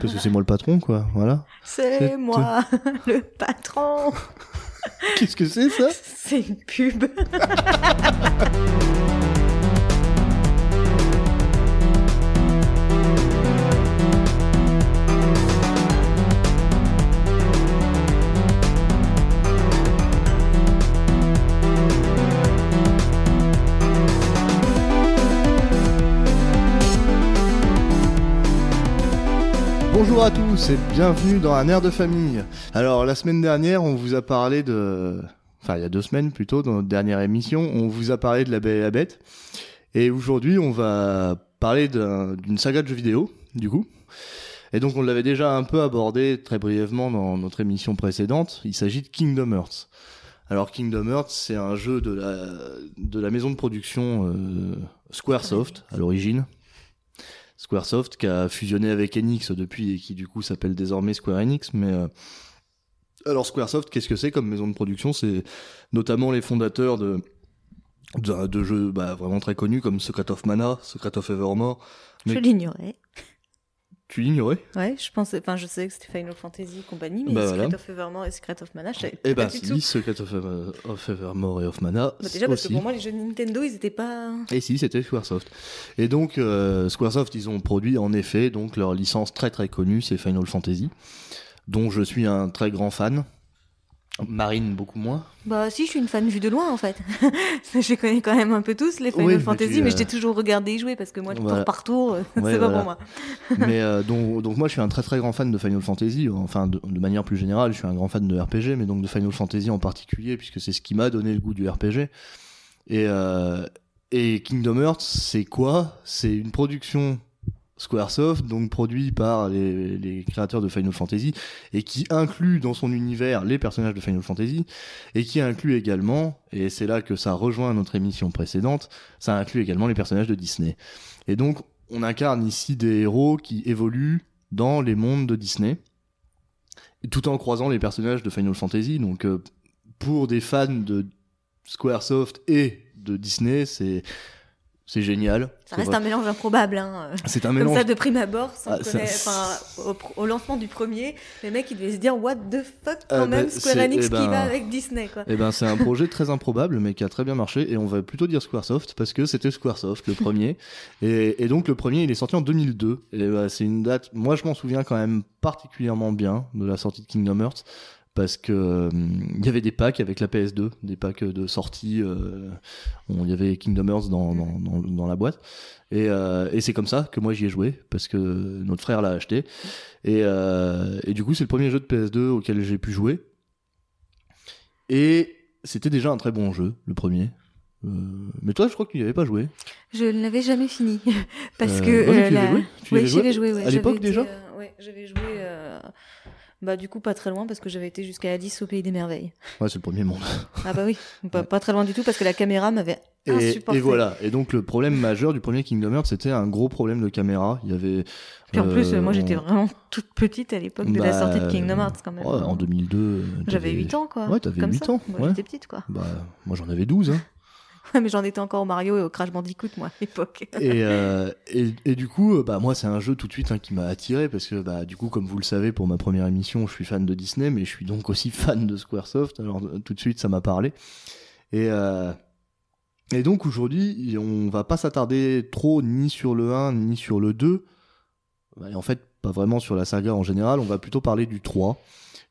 Parce que c'est moi le patron, quoi. Voilà. C'est C'est moi, le patron. Qu'est-ce que c'est ça? C'est une pub. Bonjour à tous et bienvenue dans un air de famille. Alors la semaine dernière, on vous a parlé de, enfin il y a deux semaines plutôt, dans notre dernière émission, on vous a parlé de La Belle et la Bête. Et aujourd'hui, on va parler d'un- d'une saga de jeux vidéo, du coup. Et donc on l'avait déjà un peu abordé très brièvement dans notre émission précédente. Il s'agit de Kingdom Hearts. Alors Kingdom Hearts, c'est un jeu de la de la maison de production euh, SquareSoft à l'origine. Squaresoft qui a fusionné avec Enix depuis et qui du coup s'appelle désormais Square Enix. Mais euh, alors Squaresoft, qu'est-ce que c'est comme maison de production? C'est notamment les fondateurs de de, jeux bah, vraiment très connus comme Secret of Mana, Secret of Evermore. Je l'ignorais. Tu l'ignorais Ouais, je pensais, enfin, je sais que c'était Final Fantasy et compagnie, mais Bah, Secret voilà. of Evermore et Secret of Mana, je savais Eh ben du tout. si, Secret of, Ever- of Evermore et of Mana Bah, déjà parce que pour moi, les jeux Nintendo, ils étaient pas. Et si, c'était Squaresoft. Et donc, euh, Squaresoft, ils ont produit en effet donc leur licence très très connue, c'est Final Fantasy, dont je suis un très grand fan. Marine beaucoup moins. Bah, si, je suis une fan vue de loin en fait. je les connais quand même un peu tous, les Final Oui, Fantasy, tu, mais euh, je t'ai toujours regardé y jouer parce que moi, Voilà. tour par tour, euh, Ouais, c'est pas voilà. pour moi. mais euh, donc, donc moi, je suis un très très grand fan de Final Fantasy. Enfin, de, de manière plus générale, je suis un grand fan de RPG, mais donc de Final Fantasy en particulier, puisque c'est ce qui m'a donné le goût du RPG. Et, euh, et Kingdom Hearts, c'est quoi? C'est une production Squaresoft, donc produit par les, créateurs de Final Fantasy, et qui inclut dans son univers les personnages de Final Fantasy, et qui inclut également, et c'est là que ça rejoint notre émission précédente, ça inclut également les personnages de Disney. Et donc, on incarne ici des héros qui évoluent dans les mondes de Disney, tout en croisant les personnages de Final Fantasy. Donc, euh, pour des fans de Squaresoft et de Disney, c'est c'est génial. Ça reste un mélange improbable. Hein. C'est un Comme mélange. ça, de prime abord, sans Ah, enfin, au, lancement du premier, les mecs ils devaient se dire What the fuck, quand Ah, même, bah, Square Enix eh ben, qui va avec Disney quoi. Eh ben, c'est un projet très improbable, mais qui a très bien marché. Et on va plutôt dire Squaresoft parce que c'était Squaresoft le premier. et, et donc le premier, il est sorti en 2002. Et bah, c'est une date. Moi, je m'en souviens quand même particulièrement bien de la sortie de Kingdom Hearts parce que hum, il y avait des packs avec la PS2, des packs de sortie. euh, Il y avait Kingdom Hearts dans, dans, dans, dans la boîte. Et, euh, et c'est comme ça que moi j'y ai joué parce que notre frère l'a acheté. Et, euh, et du coup, c'est le premier jeu de PS2 auquel j'ai pu jouer. Et c'était déjà un très bon jeu, le premier. Euh, mais toi, je crois que tu n'y avais pas joué. Je ne l'avais jamais fini. Parce Euh, que. ouais, euh, tu y la- avais joué Tu avais joué joué, ouais. À l'époque déjà euh, Ouais, j'avais joué. Bah, du coup, pas très loin parce que j'avais été jusqu'à Alice au Pays des Merveilles. Ouais, c'est le premier monde. Ah, bah oui, pas, pas très loin du tout parce que la caméra m'avait Et, insupporté. et voilà. Et donc, le problème majeur du premier Kingdom Hearts, c'était un gros problème de caméra. Il y avait. Puis en plus, euh, moi j'étais vraiment toute petite à l'époque de la Bah, sortie de Kingdom Hearts quand même. ouais, en 2002. euh, J'avais t'avais- 8 ans quoi. Ouais, t'avais comme 8 ça. ans, Moi ouais. j'étais petite quoi. Bah, moi, j'en avais 12. Hein. Mais j'en étais encore au Mario et au Crash Bandicoot moi à l'époque. et, euh, et, du coup, euh, bah moi c'est un jeu tout de suite hein, qui m'a attiré parce que bah du coup comme vous le savez pour ma première émission, je suis fan de Disney, mais je suis donc aussi fan de SquareSoft. Alors euh, tout de suite ça m'a parlé. Et et donc aujourd'hui, on va pas s'attarder trop ni sur le 1 ni sur le 2. Et en fait, pas vraiment sur la saga en général. On va plutôt parler du 3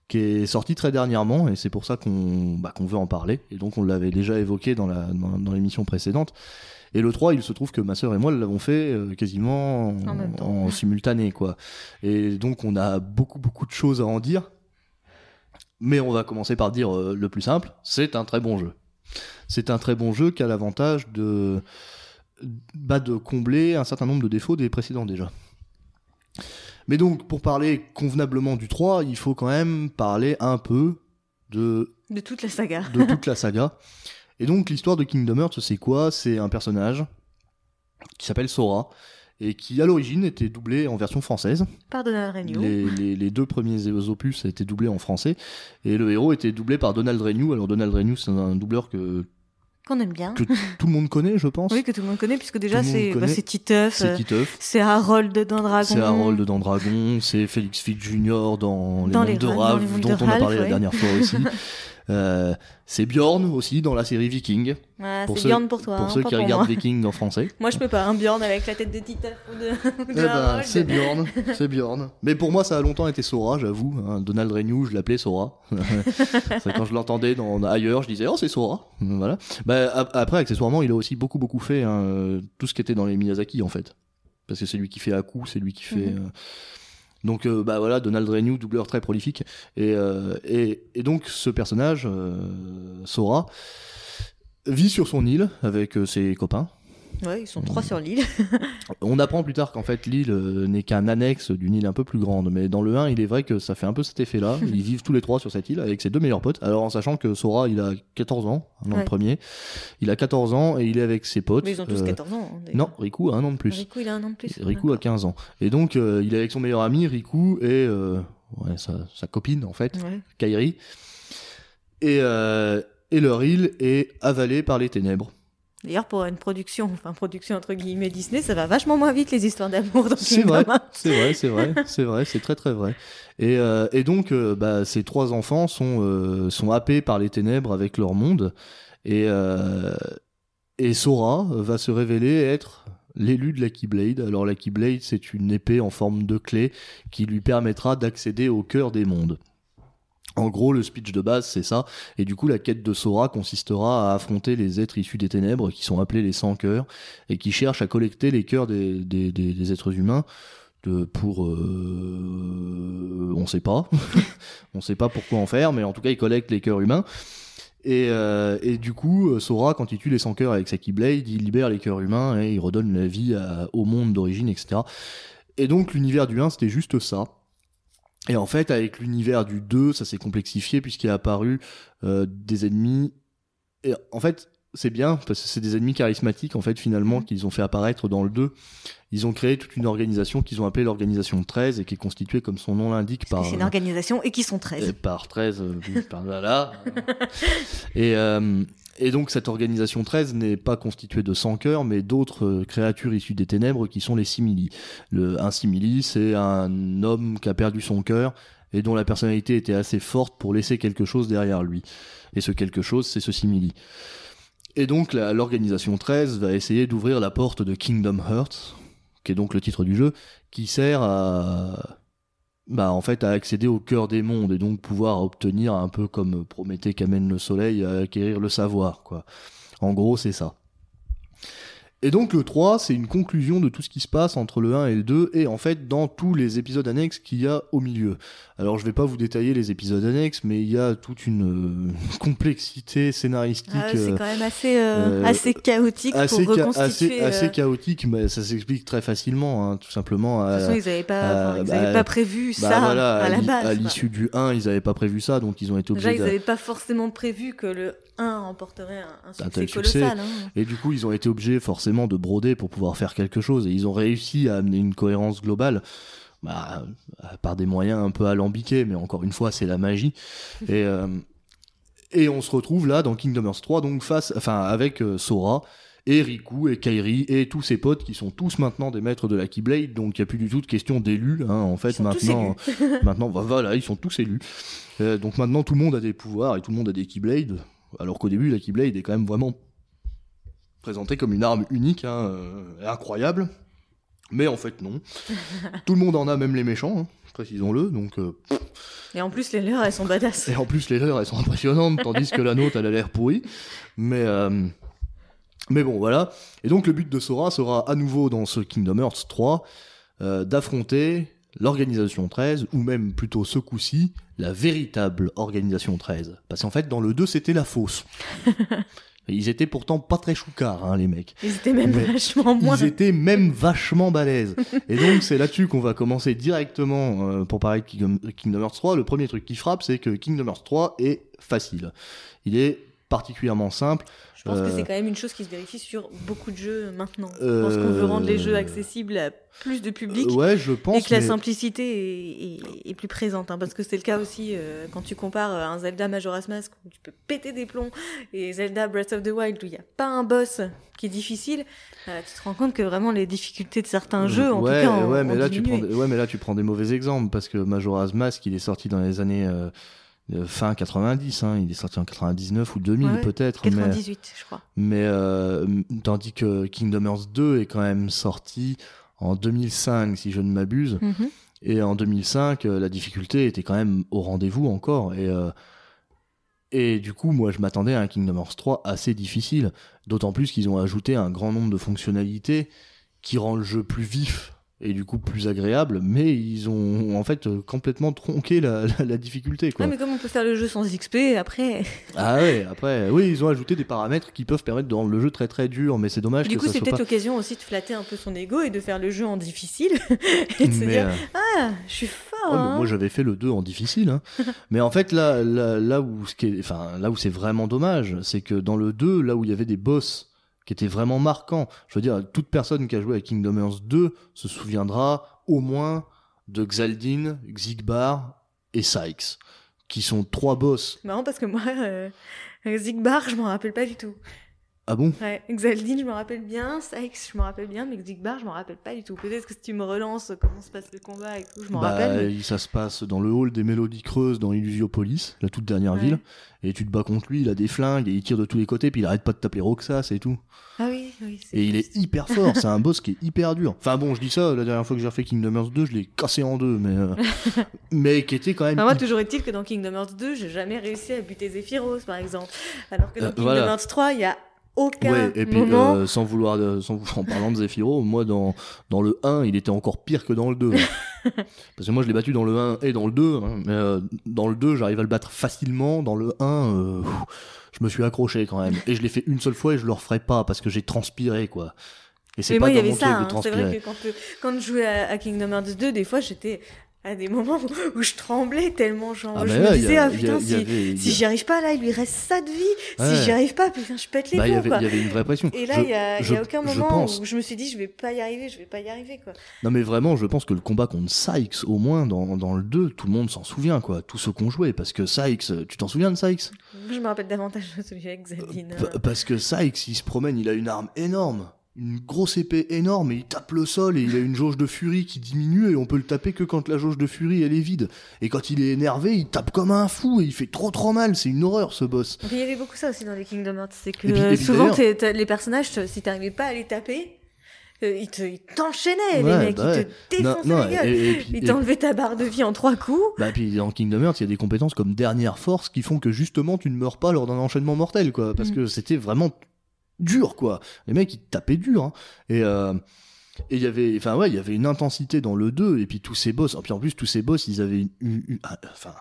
qui est sorti très dernièrement et c'est pour ça qu'on bah, qu'on veut en parler. Et donc on l'avait déjà évoqué dans la dans, dans l'émission précédente. Et le 3, il se trouve que ma sœur et moi l'avons fait euh, quasiment en simultané quoi. Et donc on a beaucoup beaucoup de choses à en dire. Mais on va commencer par dire euh, le plus simple, c'est un très bon jeu. C'est un très bon jeu qui a l'avantage de bah, de combler un certain nombre de défauts des précédents déjà. Mais donc, pour parler convenablement du 3, il faut quand même parler un peu de, De toute la saga. de toute la saga. Et donc, l'histoire de Kingdom Hearts, c'est quoi? C'est un personnage qui s'appelle Sora et qui, à l'origine, était doublé en version française. Par Donald Renew. Les, les- les deux premiers opus étaient doublés en français et le héros était doublé par Donald Renew. Alors, Donald Renew, c'est un doubleur que Qu'on aime bien. que tout le monde connaît, je pense. Oui, que tout le monde connaît, puisque déjà c'est bah, Titeuf, C'est euh, Titeuf. c'est Harold dans Dragon. C'est Harold dans Dragon, c'est Félix Fitz Jr. dans Les Dans Mondes les- de dont de on a parlé la dernière fois aussi. Euh, c'est Bjorn aussi dans la série Viking, Ah, Pour c'est ceux- Bjorn pour toi, pour hein, ceux qui pour regardent moi. Viking en français. Moi, je peux pas, un Bjorn avec la tête de ou de, Eh ben, c'est Bjorn, c'est Bjorn. Mais pour moi, ça a longtemps été Sora, j'avoue. hein. Donald Renew, je l'appelais Sora. c'est quand je l'entendais dans ailleurs, je disais oh c'est Sora. Voilà. Bah, ap- après, accessoirement, il a aussi beaucoup beaucoup fait hein, euh, tout ce qui était dans les Miyazaki en fait, parce que c'est lui qui fait Aku, c'est lui qui fait. Mhm. euh, Donc euh, bah voilà, Donald Renew, doubleur très prolifique. Et, euh, donc ce personnage, euh, Sora, vit sur son île avec ses copains. Ouais, ils sont trois sur l'île. On apprend plus tard qu'en fait l'île euh, n'est qu'un annexe d'une île un peu plus grande, mais dans le 1 il est vrai que ça fait un peu cet effet-là. Ils vivent tous les trois sur cette île avec ses deux meilleurs potes. Alors en sachant que Sora il a 14 ans, an Ouais. le premier, il a 14 ans et il est avec ses potes. Mais ils ont tous Euh, 14 ans. hein. Non, Riku a un an de plus. Riku, il a un an de plus. Riku a 15 ans. Et donc euh, il est avec son meilleur ami Riku et euh, ouais, sa, sa copine en fait, Ouais. Kairi. Et, euh, et leur île est avalée par les ténèbres. D'ailleurs, pour une production, enfin, production entre guillemets Disney, ça va vachement moins vite les histoires d'amour dans C'est vrai, c'est vrai, c'est vrai, c'est vrai, c'est très très vrai. Et, euh, et donc, euh, bah, ces trois enfants sont, euh, sont happés par les ténèbres avec leur monde. Et, et Sora va se révéler être l'élu de la Keyblade. Alors, la Keyblade, c'est une épée en forme de clé qui lui permettra d'accéder au cœur des mondes. En gros, le speech de base, c'est ça. Et du coup, la quête de Sora consistera à affronter les êtres issus des ténèbres, qui sont appelés les sans cœurs, et qui cherchent à collecter les cœurs des, des, êtres humains de, pour... Euh, on sait pas. on sait pas pourquoi en faire, mais en tout cas, ils collectent les cœurs humains. Et, euh, et du coup, euh, Sora, quand il tue les sans cœurs avec sa Keyblade, il libère les cœurs humains et il redonne la vie au monde d'origine, etc. Et donc, l'univers du 1, c'était juste ça. Et en fait, avec l'univers du 2, ça s'est complexifié puisqu'il est apparu euh, des ennemis. Et en fait, c'est bien parce que c'est des ennemis charismatiques en fait finalement qu'ils ont fait apparaître dans le 2. Ils ont créé toute une organisation qu'ils ont appelée l'organisation 13 et qui est constituée comme son nom l'indique par C'est une organisation et qui sont 13. euh, par 13 euh, par là. et euh, et donc cette organisation 13 n'est pas constituée de 100 cœurs mais d'autres euh, créatures issues des ténèbres qui sont les simili. Le un simili, c'est un homme qui a perdu son cœur et dont la personnalité était assez forte pour laisser quelque chose derrière lui. Et ce quelque chose, c'est ce simili. Et donc l'organisation 13 va essayer d'ouvrir la porte de Kingdom Hearts, qui est donc le titre du jeu, qui sert à bah en fait à accéder au cœur des mondes et donc pouvoir obtenir un peu comme Prométhée qu'amène le soleil à acquérir le savoir quoi. En gros, c'est ça. Et donc le 3, c'est une conclusion de tout ce qui se passe entre le 1 et le 2 et en fait dans tous les épisodes annexes qu'il y a au milieu. Alors je vais pas vous détailler les épisodes annexes mais il y a toute une euh, complexité scénaristique Ah c'est euh, quand même assez, euh, assez chaotique assez, pour reconstituer. assez, assez chaotique, mais ça s'explique très facilement, hein, tout simplement. De toute à- façon, ils n'avaient pas, enfin, ils bah, pas prévu bah ça voilà, à la base. à l'issue du 1, ils avaient pas prévu ça, donc ils ont été Déjà, obligés ils de... n'avaient pas forcément prévu que le 1 remporterait un, un succès tel succès. colossal. hein. Et du coup, ils ont été obligés forcément de broder pour pouvoir faire quelque chose, et ils ont réussi à amener une cohérence globale. Bah, euh, par des moyens un peu alambiqués, mais encore une fois, c'est la magie. et, euh, et on se retrouve là dans Kingdom Hearts 3, donc face, enfin, avec euh, Sora et Riku et Kairi et tous ses potes qui sont tous maintenant des maîtres de la Keyblade, donc il n'y a plus du tout de question d'élus. Hein, en fait, maintenant, maintenant, bah, voilà, ils sont tous élus. Euh, donc maintenant, tout le monde a des pouvoirs et tout le monde a des Keyblades, alors qu'au début, la Keyblade est quand même vraiment présentée comme une arme unique, hein, euh, incroyable. Mais en fait, non. tout le monde en a, même les méchants, hein, précisons-le. Donc, euh, Et en plus, les leurs, elles sont badass. et en plus, les leurs, elles sont impressionnantes, tandis que la nôtre, elle a l'air pourrie. Mais, euh, mais bon, voilà. Et donc, le but de Sora sera à nouveau dans ce Kingdom Hearts 3 euh, d'affronter l'organisation 13, ou même plutôt ce coup-ci, la véritable organisation 13. Parce qu'en fait, dans le 2, c'était la fausse. Ils étaient pourtant pas très choucards, hein, les mecs. Ils étaient même Mais vachement moins. Ils étaient même vachement balèzes. Et donc c'est là-dessus qu'on va commencer directement euh, pour parler de Kingdom, Kingdom Hearts 3. Le premier truc qui frappe, c'est que Kingdom Hearts 3 est facile. Il est particulièrement simple. Je pense que Euh, c'est quand même une chose qui se vérifie sur beaucoup de jeux maintenant. Je Euh, pense qu'on veut rendre les jeux accessibles à plus de public. Euh, ouais, je pense. et que la simplicité est, est- est plus présente, hein, parce que c'est le cas aussi euh, quand tu compares euh, un Zelda Majora's Mask où tu peux péter des plombs et Zelda Breath of the Wild où il n'y a pas un boss qui est difficile, euh, tu te rends compte que vraiment les difficultés de certains jeux, en ouais, tout cas, ont, mais ont là tu prends, diminué. des- ouais, mais là tu prends des mauvais exemples parce que Majora's Mask, il est sorti dans les années euh, euh, fin 90, hein, il est sorti en 99 ou 2000 Ouais, peut-être, mais, 98, je crois. mais euh, tandis que Kingdom Hearts 2 est quand même sorti en 2005 si je ne m'abuse, Mhm. et en 2005 euh, la difficulté était quand même au rendez-vous encore et euh, et du coup, moi, je m'attendais à un Kingdom Hearts 3 assez difficile. D'autant plus qu'ils ont ajouté un grand nombre de fonctionnalités qui rend le jeu plus vif et du coup plus agréable. Mais ils ont en fait complètement tronqué la, la, la difficulté. Quoi. Ouais, mais comme on peut faire le jeu sans XP, après? Ah ouais, après, oui, ils ont ajouté des paramètres qui peuvent permettre de rendre le jeu très très dur. Mais c'est dommage Du que coup, c'est peut-être pas. l'occasion aussi de flatter un peu son ego et de faire le jeu en difficile. et de se dire, euh, ah, je suis fort. Ouais, hein. moi j'avais fait le 2 en difficile. Hein. mais en fait là, là, là où ce qui est, enfin là où c'est vraiment dommage, c'est que dans le 2, là où il y avait des boss qui étaient vraiment marquants, je veux dire toute personne qui a joué à Kingdom Hearts 2 se souviendra au moins de Xaldin, Xigbar et Sykes, qui sont trois boss. Marrant parce que moi, euh, Zigbar, je m'en rappelle pas du tout. Ah bon? Ouais, je me rappelle bien. Sykes, je me rappelle bien. Mais Zigbar, je m'en rappelle pas du tout. Peut-être que si tu me relances comment se passe le combat et tout, je m'en bah, rappelle. mais- Ça se passe dans le hall des Mélodies Creuses dans Illusiopolis, la toute dernière Ouais. ville. Et tu te bats contre lui, il a des flingues et il tire de tous les côtés, puis il arrête pas de t'appeler Roxas et tout. Ah oui, oui. Et il est hyper fort, c'est un boss qui est hyper dur. Enfin bon, je dis ça, la dernière fois que j'ai refait Kingdom Hearts 2, je l'ai cassé en deux, mais, euh, mais qui était quand même. Enfin, moi, toujours est-il que dans Kingdom Hearts 2, j'ai jamais réussi à buter Zephyros, par exemple. Alors que dans Euh, Kingdom voilà. Hearts 3, il y a aucun Ouais, et puis moment. euh, sans vouloir, de- sans, en parlant de Zephyro, moi dans, dans le 1, il était encore pire que dans le 2. Parce que moi je l'ai battu dans le 1 et dans le 2, hein, mais euh, dans le 2, j'arrive à le battre facilement, dans le 1, euh, je me suis accroché quand même. Et je l'ai fait une seule fois et je le referai pas parce que j'ai transpiré quoi. Et c'est Mais pas moi, il y dans avait mon ça. hein. C'est vrai que quand, euh, quand je jouais à, à Kingdom Hearts 2, des fois, j'étais à des moments où je tremblais tellement. Genre, Ah, je mais me disais, a- ah a- putain, si, avait- si a- j'y arrive pas, là, il lui reste ça de vie. Ouais. Si j'y arrive pas, putain, je pète les Bah, plombs, il y avait une vraie pression. Et là, il y a, aucun moment pense- où je me suis dit, je vais pas y arriver, je vais pas y arriver, quoi. Non mais vraiment, je pense que le combat contre Sykes, au moins dans, dans le 2, tout le monde s'en souvient quoi, tous ceux qu'on jouait, parce que Sykes, euh, tu t'en souviens de Sykes? Je me rappelle davantage de celui avec Xaldine. P- Parce que Sykes, il se promène, il a une arme énorme, une grosse épée énorme, et il tape le sol, et il a une jauge de furie qui diminue, et on peut le taper que quand la jauge de furie elle est vide. Et quand il est énervé, il tape comme un fou, et il fait trop trop mal, c'est une horreur ce boss. Il y avait beaucoup ça aussi dans les Kingdom Hearts, c'est que Et puis- et puis souvent les personnages, si t'arrivais pas à les taper, euh, ils te- ils t'enchaînaient, Ouais, les mecs, bah ils ouais. te défonçaient non, la gueule. et, et puis, Ils t'enlevaient ta barre de vie en trois coups. Bah puis dans Kingdom Hearts, il y a des compétences comme dernière force qui font que justement tu ne meurs pas lors d'un enchaînement mortel quoi, parce Mm. que c'était vraiment dur quoi. Les mecs ils tapaient dur hein. et euh, et il y avait enfin ouais, il y avait une intensité dans le 2 et puis tous ces boss, et puis en plus tous ces boss, ils avaient une, une- une- un- enfin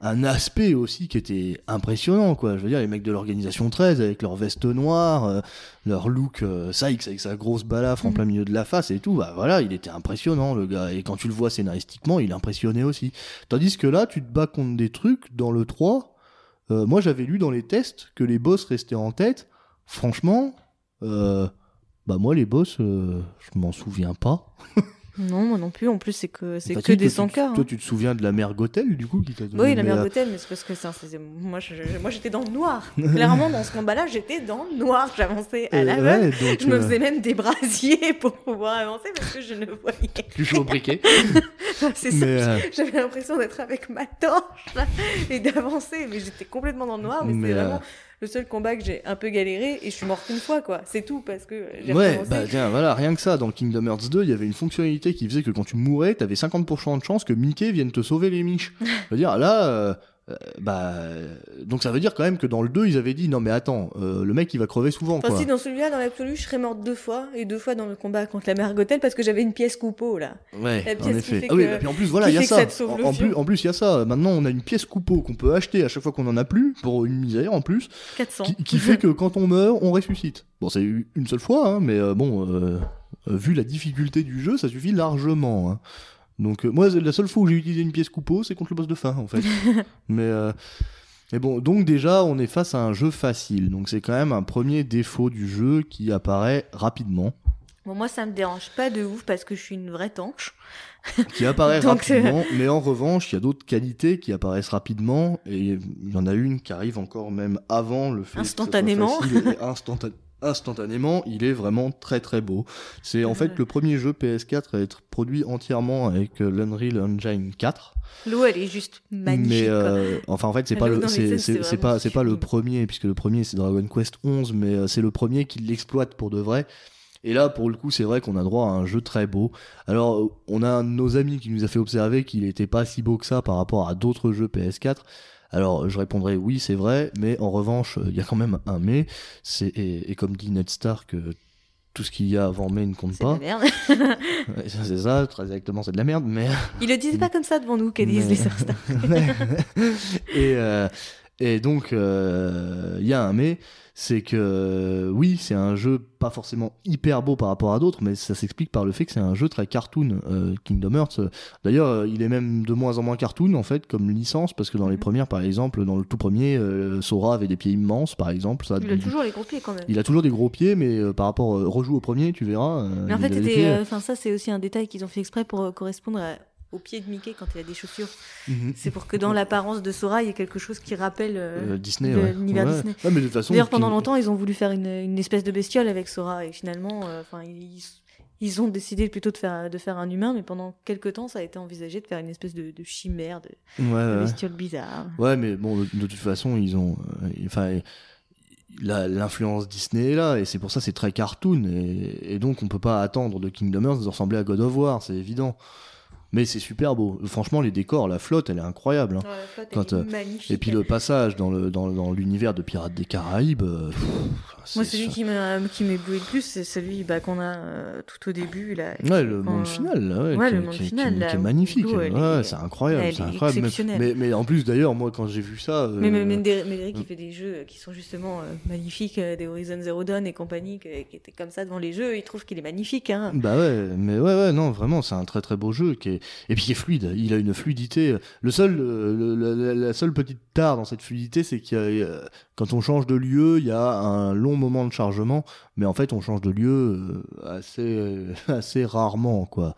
un aspect aussi qui était impressionnant quoi. Je veux dire les mecs de l'organisation 13 avec leur veste noire, euh, leur look euh, Sykes avec sa grosse balafre en Mhm. plein milieu de la face et tout, bah voilà, il était impressionnant le gars et quand tu le vois scénaristiquement, il impressionnait aussi. Tandis que là, tu te bats contre des trucs dans le 3. euh, moi, j'avais lu dans les tests que les boss restaient en tête. Franchement, euh, bah moi, les boss, euh, je m'en souviens pas. Non, moi non plus. En plus, c'est que c'est que si, des toi, tu- sans cœur. Toi, tu te souviens de la mère Gothel, du coup, qui t'a donné Oui, la mère euh, d'hôtel, mais c'est parce que ça, c'est- moi, je- je- moi, j'étais dans le noir. Clairement, dans ce combat-là, j'étais dans le noir. J'avançais à euh, l'aveugle. ouais, donc, Je me euh, faisais même des brasiers pour pouvoir avancer parce que je ne voyais. Tu joues au briquet. C'est ça. euh, J'avais l'impression d'être avec ma torche là, et d'avancer, mais j'étais complètement dans le noir. Mais, Mais, c'est euh, vraiment le seul combat que j'ai un peu galéré et je suis morte une fois, quoi. C'est tout parce que j'ai Ouais, recommencé. bah tiens, voilà, rien que ça, dans Kingdom Hearts 2, il y avait une fonctionnalité qui faisait que quand tu mourais, t'avais 50% de chance que Mickey vienne te sauver les miches. Je veux dire, là, euh, euh, bah, donc ça veut dire quand même que dans le 2, ils avaient dit, non mais attends, euh, le mec il va crever souvent, Enfin, quoi. si, dans celui-là, dans l'absolu, je serais morte deux fois, et deux fois dans le combat contre la mère Gothel parce que j'avais une pièce coupeau, là. Ouais, La en qui effet. fait Ah oui, bah, puis en plus, voilà, il y a ça. En, plus, en plus, il y a ça. Maintenant, on a une pièce coupeau qu'on peut acheter à chaque fois qu'on en a plus, pour une misère en plus, 400. qui, qui fait que quand on meurt, on ressuscite. Bon, c'est une seule fois, hein, mais euh, bon, vu la difficulté du jeu, ça suffit largement. hein. Donc, euh, moi, la seule fois où j'ai utilisé une pièce coupeau, c'est contre le boss de fin, en fait. mais, euh, Mais bon, donc déjà, on est face à un jeu facile. Donc c'est quand même un premier défaut du jeu qui apparaît rapidement. Bon, moi, ça me dérange pas de ouf parce que je suis une vraie tanche. Qui apparaît Donc, rapidement. Mais en revanche, il y a d'autres qualités qui apparaissent rapidement. Et il y en a une qui arrive encore même avant le fait. que soit Instantanément. facile et instanta- Instantanément, il est vraiment très très beau. C'est en fait le premier jeu PS4 à être produit entièrement avec euh, l'Unreal Engine 4. L'eau, elle est juste magnifique. Mais euh, enfin en fait c'est pas le c'est pas c'est pas le premier puisque le premier c'est Dragon Quest 11 mais euh, c'est le premier qui l'exploite pour de vrai. Et là pour le coup c'est vrai qu'on a droit à un jeu très beau. Alors on a un de nos amis qui nous a fait observer qu'il était pas si beau que ça par rapport à d'autres jeux PS4. Alors je répondrai oui c'est vrai mais en revanche euh, il y a quand même un mais c'est et, et comme dit Ned Stark euh, tout ce qu'il y a avant mais ne compte C'est de la pas. merde. C'est ça, très exactement, c'est de la merde, mais Ils le disent pas comme ça devant nous, qu'elles disent les Star et, euh, et donc, euh, il y a un mais, c'est que oui, c'est un jeu pas forcément hyper beau par rapport à d'autres, mais ça s'explique par le fait que c'est un jeu très cartoon, euh, Kingdom Hearts. D'ailleurs, euh, il est même de moins en moins cartoon, en fait, comme licence, parce que dans les Mhm. premières, par exemple, dans le tout premier, euh, Sora avait des pieds immenses, par exemple. Ça, Il a toujours les gros pieds quand même. il a toujours des gros pieds, mais par rapport, rejoue au premier, tu verras. Mais en fait, ça, c'est aussi un détail qu'ils ont fait exprès pour correspondre à- au pied de Mickey quand il a des chaussures. Mhm. C'est pour que dans l'apparence de Sora, il y ait quelque chose qui rappelle. euh, Euh, Disney, ouais. l'univers Ouais. Disney. Ouais, mais de toute façon, D'ailleurs, pendant longtemps, ils ont voulu faire une, une espèce de bestiole avec Sora et finalement, euh, enfin, ils, ils ont décidé plutôt de faire de faire un humain, mais pendant quelques temps, ça a été envisagé de faire une espèce de, de chimère, de, bestiole bizarre. Ouais, mais bon, de, de toute façon, ils ont. Enfin. L'influence Disney est là, et c'est pour ça c'est très cartoon, et, et donc on peut pas attendre de Kingdom Hearts de ressembler à God of War, c'est évident. Mais c'est super beau. Franchement, les décors, la flotte, elle est incroyable. hein. Quand, euh, magnifique. Et puis le passage dans le dans, dans l'univers de Pirates des Caraïbes. euh, pff, Moi, celui qui m'a qui m'éblouit le plus, c'est celui bah, qu'on a euh, tout au début. Là, Ouais, le monde euh, final, là, ouais, ouais, qui, le monde qui- final, qui là, est magnifique. ouais, est- c'est incroyable, c'est est incroyable. Mais-. Mais, mais en plus, d'ailleurs, moi, quand j'ai vu ça, euh, Mais même Médé- Médéric, qui fait des jeux qui sont justement euh, magnifiques, euh, des Horizon Zero Dawn et compagnie, qui étaient comme ça devant les jeux, il trouve qu'il est magnifique. Hein. Bah ouais, mais ouais, ouais, non, vraiment, c'est un très très beau jeu qui est et puis qui est fluide. Il a une fluidité. Le seul, euh, le- la, la seule petite tare dans cette fluidité, c'est qu'il y a, euh, quand on change de lieu, il y a un long moment de chargement, mais en fait, on change de lieu euh, assez assez rarement, quoi.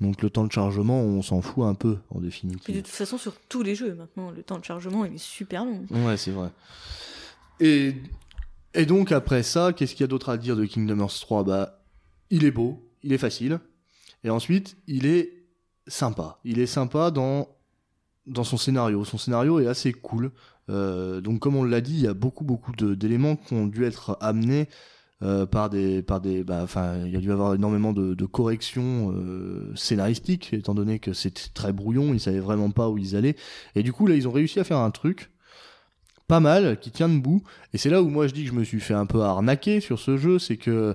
Donc le temps de chargement, on s'en fout un peu en Et de définitive. toute façon, sur tous les jeux maintenant, le temps de chargement il est super long. Ouais, c'est vrai. Et, et donc après ça, qu'est-ce qu'il y a d'autre à dire de Kingdom Hearts 3 Bah, il est beau, il est facile, et ensuite il est sympa. Il est sympa dans dans son scénario. Son scénario est assez cool. Euh, donc comme on l'a dit, il y a beaucoup beaucoup d'éléments qui ont dû être amenés euh, par des par des bah enfin il y a dû avoir énormément de, corrections euh, scénaristiques étant donné que c'était très brouillon ils savaient vraiment pas où ils allaient. Et du coup là ils ont réussi à faire un truc pas mal qui tient debout. Et c'est là où moi je dis que je me suis fait un peu arnaquer sur ce jeu c'est que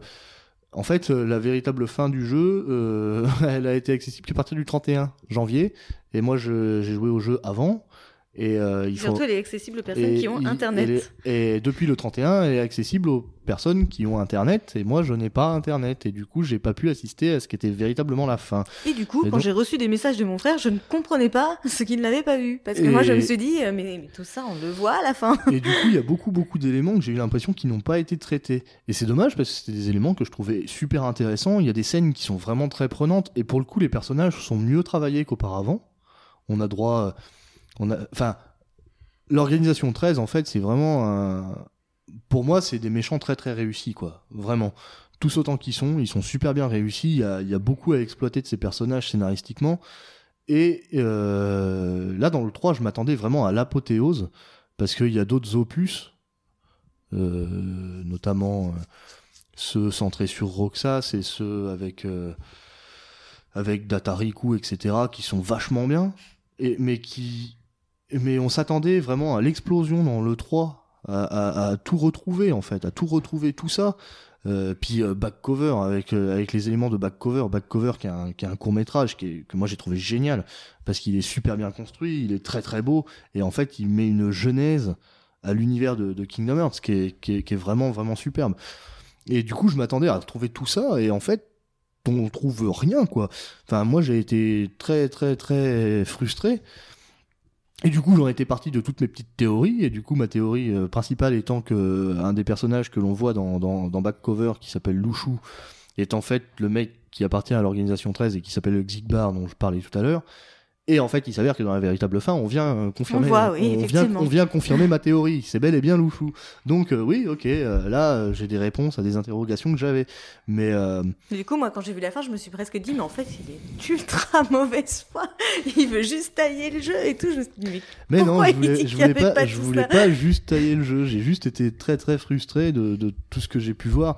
en fait la véritable fin du jeu elle a été accessible qu'à partir du 31 janvier. Et moi j'ai joué au jeu avant et euh, il faut Surtout, elle est accessible aux personnes et qui ont Internet. est- Et, depuis le 31, elle est accessible aux personnes qui ont Internet. Et moi, je n'ai pas Internet. Et du coup, j'ai pas pu assister à ce qui était véritablement la fin. Et du coup, Et quand donc- j'ai reçu des messages de mon frère, je ne comprenais pas ce qu'il n'avait pas vu. Parce que Et- moi, je me suis dit, euh, mais, mais tout ça, on le voit à la fin. Et du coup, il y a beaucoup, beaucoup d'éléments que j'ai eu l'impression qui n'ont pas été traités. Et c'est dommage parce que c'était des éléments que je trouvais super intéressants. Il y a des scènes qui sont vraiment très prenantes. Et pour le coup, les personnages sont mieux travaillés qu'auparavant. On a droit. euh, Enfin, l'organisation 13, en fait, c'est vraiment. Pour moi, c'est des méchants très, très réussis, quoi. Vraiment. Tous autant qu'ils sont, ils sont super bien réussis. Il y a, beaucoup à exploiter de ces personnages scénaristiquement. Et euh, là, dans le 3, je m'attendais vraiment à l'apothéose parce qu'il y a d'autres opus, euh, notamment euh, ceux centrés sur Roxas et ceux avec avec Datariku, etc., qui sont vachement bien, mais qui mais on s'attendait vraiment à l'explosion dans le 3, à, à- à tout retrouver en fait, à tout retrouver tout ça. Euh, puis euh, back cover avec euh, avec les éléments de back cover, back cover qui est un, qui est un court métrage qui est, que moi j'ai trouvé génial parce qu'il est super bien construit, il est très très beau et en fait il met une genèse à l'univers de, de Kingdom Hearts qui est, qui, est, qui est vraiment vraiment superbe. Et du coup je m'attendais à retrouver tout ça et en fait on trouve rien quoi. Enfin moi j'ai été très très très frustré Et du coup, j'en étais parti de toutes mes petites théories. Et du coup, ma théorie euh, principale étant que euh, un des personnages que l'on voit dans, dans, dans Back Cover, qui s'appelle Louchou, est en fait le mec qui appartient à l'organisation 13 et qui s'appelle le Xigbar dont je parlais tout à l'heure. Et en fait, il s'avère que dans la véritable fin, on vient euh, confirmer, On voit, oui, on vient, effectivement. on vient confirmer ma théorie. C'est bel et bien Louchou. Donc euh, oui, ok, euh, là euh, j'ai des réponses à des interrogations que j'avais. Mais Du coup, moi, quand j'ai vu la fin, je me suis presque dit, mais en fait, il est ultra mauvaise foi. Il veut juste tailler le jeu et tout. Je me suis dit, mais non, je voulais, je voulais pas, pas je voulais pas juste tailler le jeu. J'ai juste été très très frustré de, de tout ce que j'ai pu voir.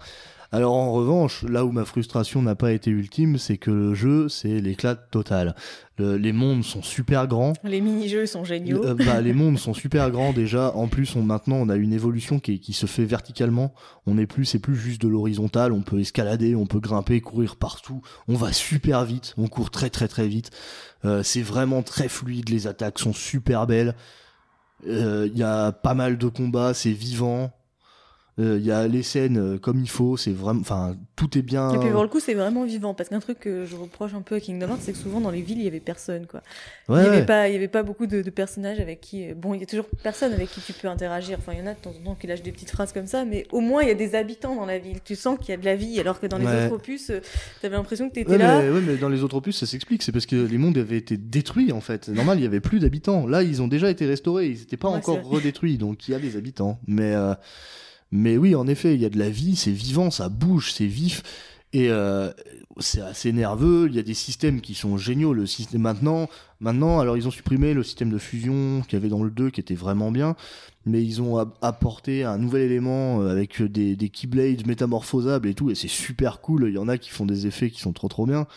Alors en revanche, là où ma frustration n'a pas été ultime, c'est que le jeu, c'est l'éclat total. Le- les mondes sont super grands. les mini-jeux sont géniaux. Euh, bah, les mondes sont super grands déjà. En plus, on maintenant on a une évolution qui, se fait verticalement. On n'est plus, c'est plus juste de l'horizontal. On peut escalader, on peut grimper, courir partout. On va super vite. On court très très très vite. Euh, c'est vraiment très fluide. Les attaques sont super belles. Euh, Il y a pas mal de combats. C'est vivant. Euh, Il y a les scènes euh, comme il faut. C'est vraiment, enfin, tout est bien. Et puis pour le coup, c'est vraiment vivant. Parce qu'un truc que je reproche un peu à Kingdom Hearts, c'est que souvent dans les villes, il y avait personne. Quoi. Ouais, il y avait ouais. pas, il y avait pas beaucoup de, de personnages avec qui. euh, Bon, il y a toujours personne avec qui tu peux interagir. Enfin, il y en a de temps en temps qui lâchent des petites phrases comme ça, mais au moins il y a des habitants dans la ville. Tu sens qu'il y a de la vie, alors que dans les Ouais. autres opus, t'avais l'impression que t'étais là. mais, ouais, mais dans les autres opus, ça s'explique. C'est parce que les mondes avaient été détruits, en fait. Normal, il y avait plus d'habitants. Là, ils ont déjà été restaurés. Ils n'étaient pas encore redétruits. Donc, il y a des habitants. Mais, euh, mais oui, en effet, il y a de la vie. C'est vivant, ça bouge, c'est vif. Et euh, c'est assez nerveux. Il y a des systèmes qui sont géniaux. Le système maintenant, maintenant, alors ils ont supprimé le système de fusion qu'il y avait dans le 2 qui était vraiment bien. Mais ils ont apporté un nouvel élément euh, avec des, des keyblades métamorphosables et tout. Et c'est super cool. Il y en a qui font des effets qui sont trop trop bien.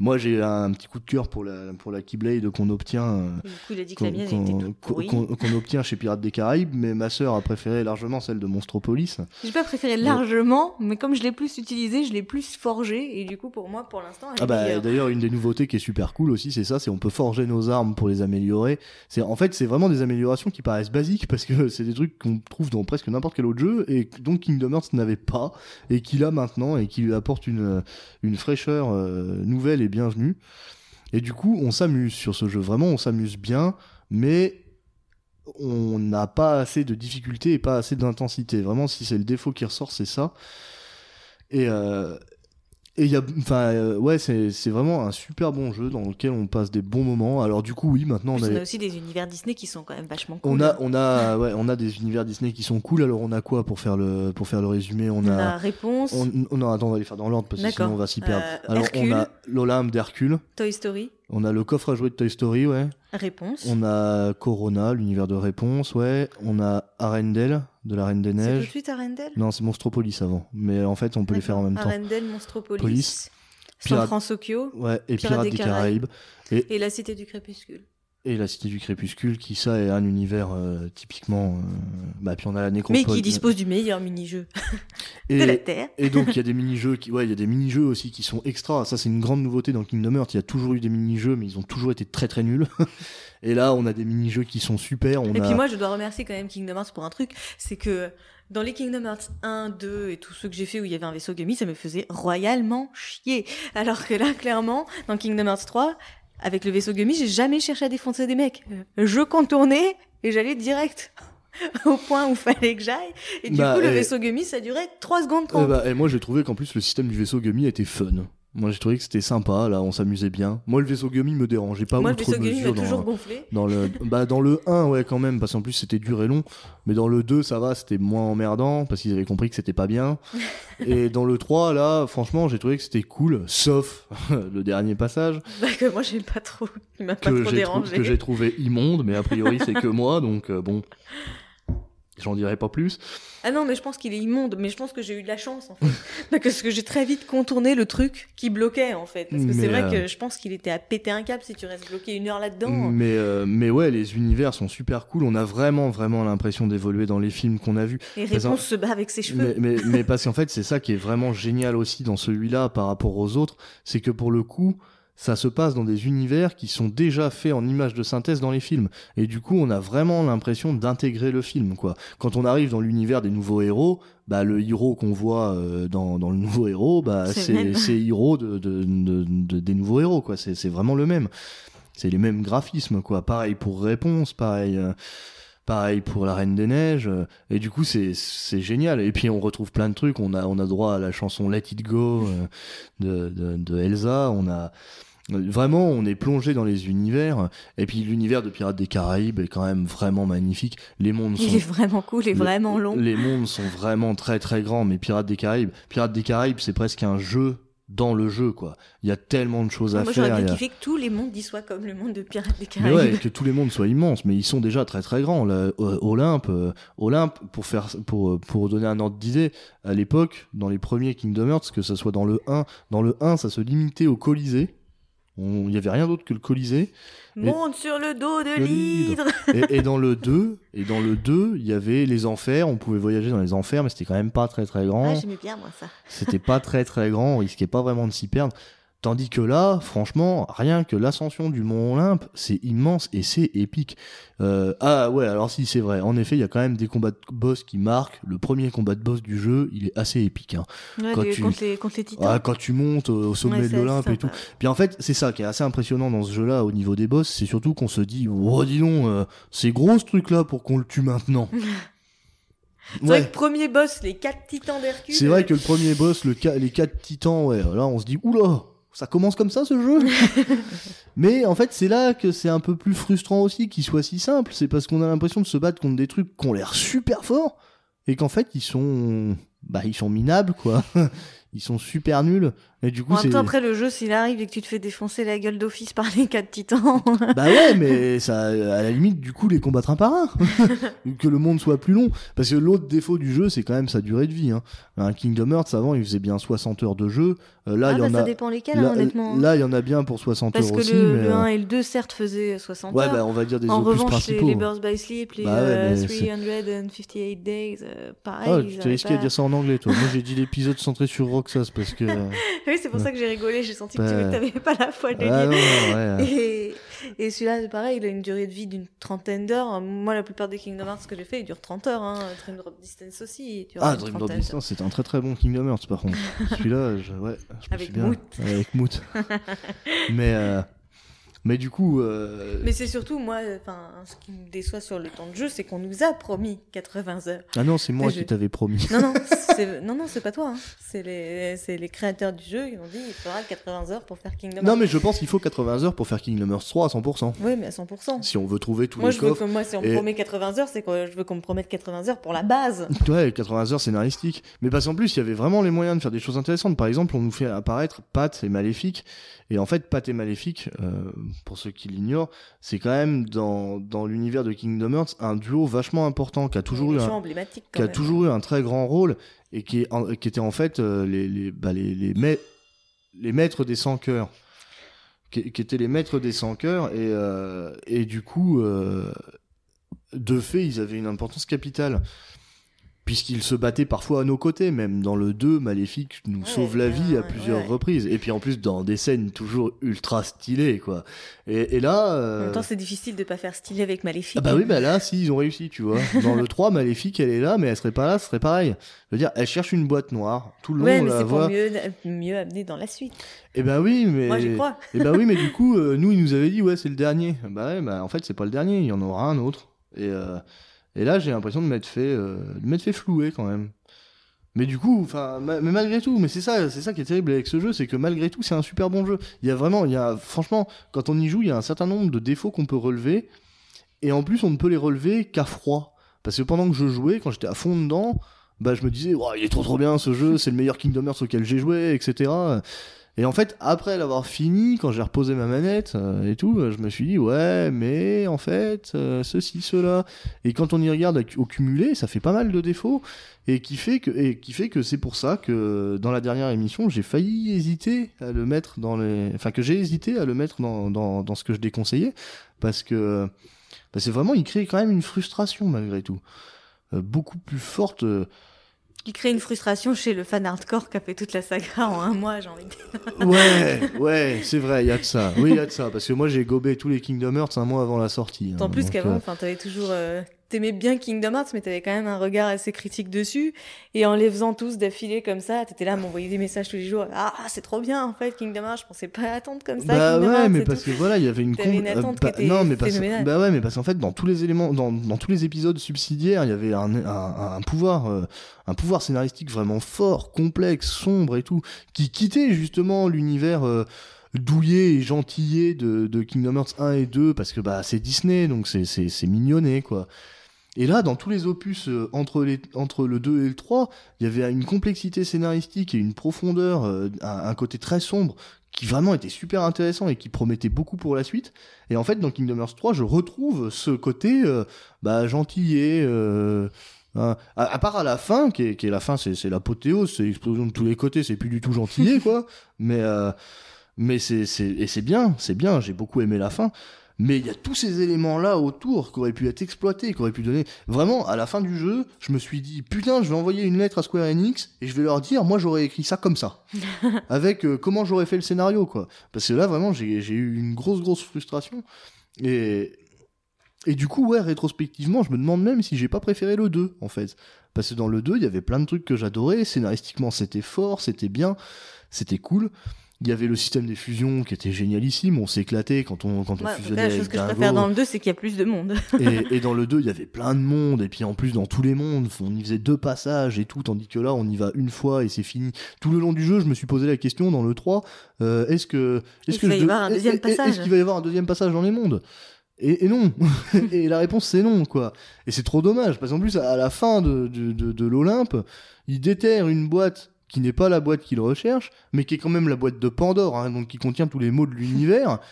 Moi, j'ai un petit coup de cœur pour la, pour la Keyblade qu'on obtient, euh, qu'on, obtient chez Pirates des Caraïbes, mais ma sœur a préféré largement celle de Monstropolis. J'ai pas préféré largement, mais comme je l'ai plus utilisé, je l'ai plus forgé, et du coup, pour moi, pour l'instant, Ah bah d'ailleurs une des nouveautés qui est super cool aussi c'est ça c'est on peut forger nos armes pour les améliorer. C'est en fait c'est vraiment des améliorations qui paraissent basiques parce que c'est des trucs qu'on trouve dans presque n'importe quel autre jeu et donc Kingdom Hearts n'avait pas et qu'il a maintenant et qui lui apporte une une fraîcheur euh, nouvelle et bienvenue et du coup on s'amuse sur ce jeu. Vraiment on s'amuse bien mais on n'a pas assez de difficulté et pas assez d'intensité. Vraiment si c'est le défaut qui ressort c'est ça. Et euh, et il y a, enfin, euh, ouais, c'est c'est vraiment un super bon jeu dans lequel on passe des bons moments. Alors du coup, oui, maintenant En on a, on a aussi des univers Disney qui sont quand même vachement cool. on a, on a, ouais, on a des univers Disney qui sont cool. Alors on a quoi pour faire le, pour faire le résumé? On On a, a Réponse, on, on- non, attends, on va les faire dans l'ordre parce que sinon on va s'y perdre. Euh, Alors Hercule. on a l'Olympe d'Hercule, Toy Story, on a le coffre à jouer de Toy Story, ouais. Réponse. On a Corona, l'univers de réponse, ouais. On a Arendelle de la Reine des C'est tout de Neiges. suite Arendelle Non, c'est Monstropolis avant, mais en fait on peut les faire en même temps. Arendelle, Monstropolis, Police, San Pirate- Francisco Ouais, et Pirates Pirates des des Caraïbes. et la Cité du Crépuscule. Et la Cité du Crépuscule, qui ça est un univers euh, typiquement. euh, Bah, puis on a la Mais nécropole. qui dispose du meilleur mini-jeu de la Terre. et donc il y a des mini-jeux qui, ouais, il y a des mini-jeux aussi qui sont extra. Ça c'est une grande nouveauté dans Kingdom Hearts. Il y a toujours eu des mini-jeux, mais ils ont toujours été très très nuls. et là, on a des mini-jeux qui sont super. On Et a... puis moi, je dois remercier quand même Kingdom Hearts pour un truc, c'est que dans les Kingdom Hearts 1, 2 et tous ceux que j'ai fait où il y avait un vaisseau Gummy, ça me faisait royalement chier. Alors que là, clairement, dans Kingdom Hearts 3, avec le vaisseau Gummy, j'ai jamais cherché à défoncer des mecs. Je contournais et j'allais direct au point où fallait que j'aille. Et du Bah, coup, le vaisseau Gummy, ça durait 3 secondes Eh 30. bah, et moi j'ai trouvé qu'en plus le système du vaisseau Gummy était fun. Moi j'ai trouvé que c'était sympa, là on s'amusait bien. Moi le vaisseau Gummy me dérangeait pas Moi, le outre vaisseau Gummy mesure dans, toujours gonflé. dans le bah dans le 1 ouais quand même parce qu'en plus c'était dur et long mais dans le 2 ça va c'était moins emmerdant parce qu'ils avaient compris que c'était pas bien et dans le 3 là franchement j'ai trouvé que c'était cool sauf le dernier passage Bah, que moi, j'aime pas trop. Il m'a pas que trop j'ai dérangé. que j'ai trouvé immonde mais a priori c'est que moi donc euh, bon j'en dirai pas plus Ah non, mais je pense qu'il est immonde, mais je pense que j'ai eu de la chance en fait. Parce que j'ai très vite contourné le truc qui bloquait en fait. Parce que c'est vrai euh, que je pense qu'il était à péter un câble si tu restes bloqué une heure là-dedans. mais euh, mais ouais les univers sont super cool on a vraiment vraiment l'impression d'évoluer dans les films qu'on a vus Et Réponse se bat avec ses cheveux. Mais, mais, mais parce qu'en fait, c'est ça qui est vraiment génial aussi dans celui-là par rapport aux autres, c'est que pour le coup, ça se passe dans des univers qui sont déjà faits en images de synthèse dans les films. Et du coup, on a vraiment l'impression d'intégrer le film, quoi. Quand on arrive dans l'univers des nouveaux héros, bah, le héros qu'on voit euh, dans, dans le nouveau héros, bah, C'est c'est héros de, de, de- de- des nouveaux héros, quoi. C'est c'est vraiment le même. c'est les mêmes graphismes, quoi. Pareil pour Réponse, pareil. euh, Pareil pour la Reine des Neiges, euh, et du coup c'est c'est génial. Et puis on retrouve plein de trucs. On a on a droit à la chanson Let It Go de, de de Elsa. On a vraiment on est plongé dans les univers. Et puis l'univers de Pirates des Caraïbes est quand même vraiment magnifique. Les mondes sont Il est vraiment cool et vraiment long. Les mondes sont vraiment très très grands, mais Pirates des Caraïbes, Pirates des Caraïbes, c'est presque un jeu dans le jeu, quoi. Il y a tellement de choses à Moi, faire. j'aurais bien y a- kiffé que tous les mondes y soient comme le monde de Pirates des Mais Caraïbes. ouais, que tous les mondes soient immenses, mais ils sont déjà très très grands. Là, euh, Olympe, euh, Olympe, pour faire, pour pour donner un ordre d'idée, à l'époque, dans les premiers Kingdom Hearts, que ça soit dans le 1, dans le 1, ça se limitait au Colisée. Il y avait rien d'autre que le Colisée. Monte sur le dos de l'hydre. Et, et dans le 2, et dans le 2, il y avait les enfers. On pouvait voyager dans les enfers, mais c'était quand même pas très très grand. Ah, j'aimais bien, moi, ça. C'était pas très très grand, on risquait pas vraiment de s'y perdre. Tandis que là, franchement, rien que l'ascension du mont Olympe, c'est immense et c'est épique. Euh, ah ouais, alors si c'est vrai, en effet, il y a quand même des combats de boss qui marquent. Le premier combat de boss du jeu, il est assez épique. Hein. Ouais, Quand les- tu- contre, les, contre les titans. Ah, quand tu montes au au sommet Ouais, de l'Olympe et tout. Puis en fait, c'est ça qui est assez impressionnant dans ce jeu-là au niveau des boss, c'est surtout qu'on se dit, oh dis donc, euh, c'est gros ce truc-là pour qu'on le tue maintenant. C'est vrai que premier boss, les quatre titans d'Hercule. C'est vrai que le premier boss, le ca- les quatre titans, ouais, là on se dit oula, ça commence comme ça ce jeu? Mais en fait, c'est là que c'est un peu plus frustrant aussi qu'il soit si simple. C'est parce qu'on a l'impression de se battre contre des trucs qui ont l'air super forts et qu'en fait ils sont, bah ils sont minables quoi. Ils sont super nuls. Et du coup, En c'est. même temps, après le jeu, s'il arrive et que tu te fais défoncer la gueule d'office par les quatre titans. Bah ouais, mais ça, à la limite, du coup, les combattre un par un. que le monde soit plus long. Parce que l'autre défaut du jeu, c'est quand même sa durée de vie. Hein. Un Kingdom Hearts, avant, il faisait bien 60 heures de jeu. Euh, là, ah, il y bah, en ça a. dépend lesquels, hein, Là, honnêtement. là, il y en a bien pour 60 Parce heures que aussi. le, mais, le euh, 1 et le 2, certes, faisaient 60 Ouais, heures. bah, on va dire des en opus revanche, les, principaux. les Birth by Sleep, les Bah ouais, euh, mais c'est- 358 Days, euh, pareil. Ah, tu t'es risqué pas- à dire ça en anglais, toi. Moi, j'ai dit l'épisode centré sur Roxas parce que. Oui, c'est pour ça que j'ai rigolé, j'ai senti que tu Bah, n'avais pas la foi de ah, ouais. Et, et celui-là, c'est pareil, il a une durée de vie d'une trentaine d'heures. Moi, la plupart des Kingdom Hearts que j'ai fait, ils durent 30 heures. Hein. Dream Drop Distance aussi, dure Ah, Dream Drop Distance, c'était un très très bon Kingdom Hearts par contre. Celui-là, je, ouais, je me Avec suis bien. Moot. Avec Moot. mais, euh, mais du coup. euh, Mais c'est surtout, moi, ce qui me déçoit sur le temps de jeu, c'est qu'on nous a promis 80 heures. Ah non, c'est moi qui t'avais promis. Non, non, c'est, non, non, c'est pas toi. Hein. C'est les, c'est les créateurs du jeu qui ont dit il faudra 80 heures pour faire Kingdom Hearts. Non, mais je pense qu'il faut 80 heures pour faire Kingdom Hearts 3 à 100%. Oui, mais à 100%. Si on veut trouver tous Moi, les je veux coffres. que, moi, si on me et- promet 80 heures, c'est que je veux qu'on me promette 80 heures pour la base. Ouais, 80 heures scénaristiques. Mais parce qu'en plus, il y avait vraiment les moyens de faire des choses intéressantes. Par exemple, on nous fait apparaître Pat et Maléfique. Et en fait, Pat et Maléfique, euh, pour ceux qui l'ignorent, c'est quand même dans, dans l'univers de Kingdom Hearts un duo vachement important qui a toujours eu un, qui a toujours eu un très grand rôle et qui, est en- qui était en fait euh, les, les, bah, les, les, les maîtres des sans cœurs. Qui, qui étaient les maîtres des sans cœurs et, euh, et du coup, euh, de fait, ils avaient une importance capitale. Puisqu'ils se battaient parfois à nos côtés, même dans le 2, Maléfique nous sauve la vie à plusieurs reprises. Et puis en plus, dans des scènes toujours ultra stylées, quoi. Et, et là. En euh, même temps, c'est difficile de pas faire stylé avec Maléfique. ah bah oui, bah là, si, ils ont réussi, tu vois. Dans le 3, Maléfique, elle est là, mais elle serait pas là, ce serait pareil. Je veux dire, elle cherche une boîte noire. Tout le long, Ouais, on mais la c'est pour mieux, mieux amener dans la suite. Eh ben oui, mais. Moi, j'y crois. Eh ben oui, mais du coup, euh, nous, ils nous avaient dit, ouais, c'est le dernier. Bah ouais, bah en fait, c'est pas le dernier, il y en aura un autre. Et, euh, et là, j'ai l'impression de m'être fait, euh, de fait flouer quand même. Mais du coup, enfin, ma- mais malgré tout, mais c'est ça, c'est ça qui est terrible avec ce jeu, c'est que malgré tout, c'est un super bon jeu. Il y a vraiment, il y a, franchement, quand on y joue, il y a un certain nombre de défauts qu'on peut relever, et en plus, on ne peut les relever qu'à froid. Parce que pendant que je jouais, quand j'étais à fond dedans, bah, je me disais, Ouah, il est trop trop bien ce jeu, c'est le meilleur Kingdom Hearts auquel j'ai joué, etc. Et en fait, après l'avoir fini, quand j'ai reposé ma manette euh, et tout, euh, je me suis dit, ouais, mais en fait, euh, ceci, cela. Et quand on y regarde au cumulé, ça fait pas mal de défauts. Et qui fait que, et qui fait que c'est pour ça que dans la dernière émission, j'ai failli hésiter à le mettre dans les. Enfin, que j'ai hésité à le mettre dans, dans, dans ce que je déconseillais. Parce que c'est vraiment, il crée quand même une frustration malgré tout. Beaucoup plus forte. Qui crée une frustration chez le fan hardcore qui a fait toute la saga en un mois, j'ai envie de dire. Ouais, ouais, c'est vrai, il y a de ça. Oui, il y a de ça. Parce que moi, j'ai gobé tous les Kingdom Hearts un mois avant la sortie. hein. Tant plus qu'avant, euh, enfin, t'avais toujours euh, t'aimais bien Kingdom Hearts, mais t'avais quand même un regard assez critique dessus. Et en les faisant tous d'affilée comme ça, t'étais là à m'envoyer des messages tous les jours. Ah, c'est trop bien, en fait, Kingdom Hearts. Je pensais pas attendre comme ça. bah Kingdom ouais, Hearts mais parce tout. que voilà, il y avait une, T'avais une euh, attente bah, qui était non, mais parce, bah ouais, mais parce qu'en fait, dans tous les éléments, dans, dans tous les épisodes subsidiaires, il y avait un, un, un pouvoir, euh, un pouvoir scénaristique vraiment fort, complexe, sombre et tout, qui quittait justement l'univers. euh, douillet et gentillé de, de Kingdom Hearts 1 et 2 parce que bah c'est Disney donc c'est c'est c'est mignonné quoi. Et là, dans tous les opus euh, entre, le 2 et le 3, il y avait une complexité scénaristique et une profondeur, euh, un, côté très sombre qui vraiment était super intéressant et qui promettait beaucoup pour la suite. Et en fait, dans Kingdom Hearts 3, je retrouve ce côté euh, bah, gentillé. euh, hein. à, part à la fin, qui est, la fin, c'est l'apothéose, c'est l'explosion de tous les côtés, c'est plus du tout gentillé, quoi. Mais, mais et c'est bien, c'est bien, j'ai beaucoup aimé la fin. Mais il y a tous ces éléments-là autour qui auraient pu être exploités, qui auraient pu donner. Vraiment, à la fin du jeu, je me suis dit, putain, je vais envoyer une lettre à Square Enix et je vais leur dire, moi j'aurais écrit ça comme ça. Avec euh, comment j'aurais fait le scénario, quoi. Parce que là, vraiment, j'ai j'ai eu une grosse, grosse frustration. Et, et du coup, ouais, rétrospectivement, je me demande même si j'ai pas préféré le 2, en fait. Parce que dans le 2, il y avait plein de trucs que j'adorais. Scénaristiquement, c'était fort, c'était bien, c'était cool. Il y avait le système des fusions qui était génialissime. On s'éclatait quand on, quand Ouais, fusionnait la chose que je préfère dans le 2, c'est qu'il y a plus de monde. Et, et dans le 2, il y avait plein de monde, et puis en plus, dans tous les mondes, on y faisait deux passages et tout, tandis que là, on y va une fois et c'est fini. Tout le long du jeu, je me suis posé la question dans le 3, euh, est-ce que. Est-ce qu'il va y avoir un deuxième passage Est-ce qu'il va y avoir un deuxième passage dans les mondes? Et, et non. et la réponse, c'est non, quoi. Et c'est trop dommage, parce qu'en plus, à la fin de, de, de, de l'Olympe, il déterre une boîte qui n'est pas la boîte qu'il recherche, mais qui est quand même la boîte de Pandore, hein, donc qui contient tous les mots de l'univers.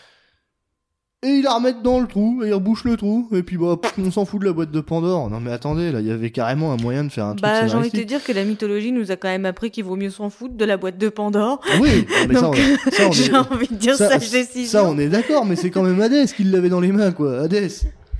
Et ils la remettent dans le trou, et ils rebouchent le trou, et puis bah, pff, on s'en fout de la boîte de Pandore. Non mais attendez, là, il y avait carrément un moyen de faire un truc Bah, j'ai envie de te dire que la mythologie nous a quand même appris qu'il vaut mieux s'en foutre de la boîte de Pandore. Ah Oui, mais ça, on, Donc, ça, on J'ai envie de dire ça, sage décision. ça, on est d'accord, mais c'est quand même Hadès qui l'avait dans les mains, quoi. Hadès.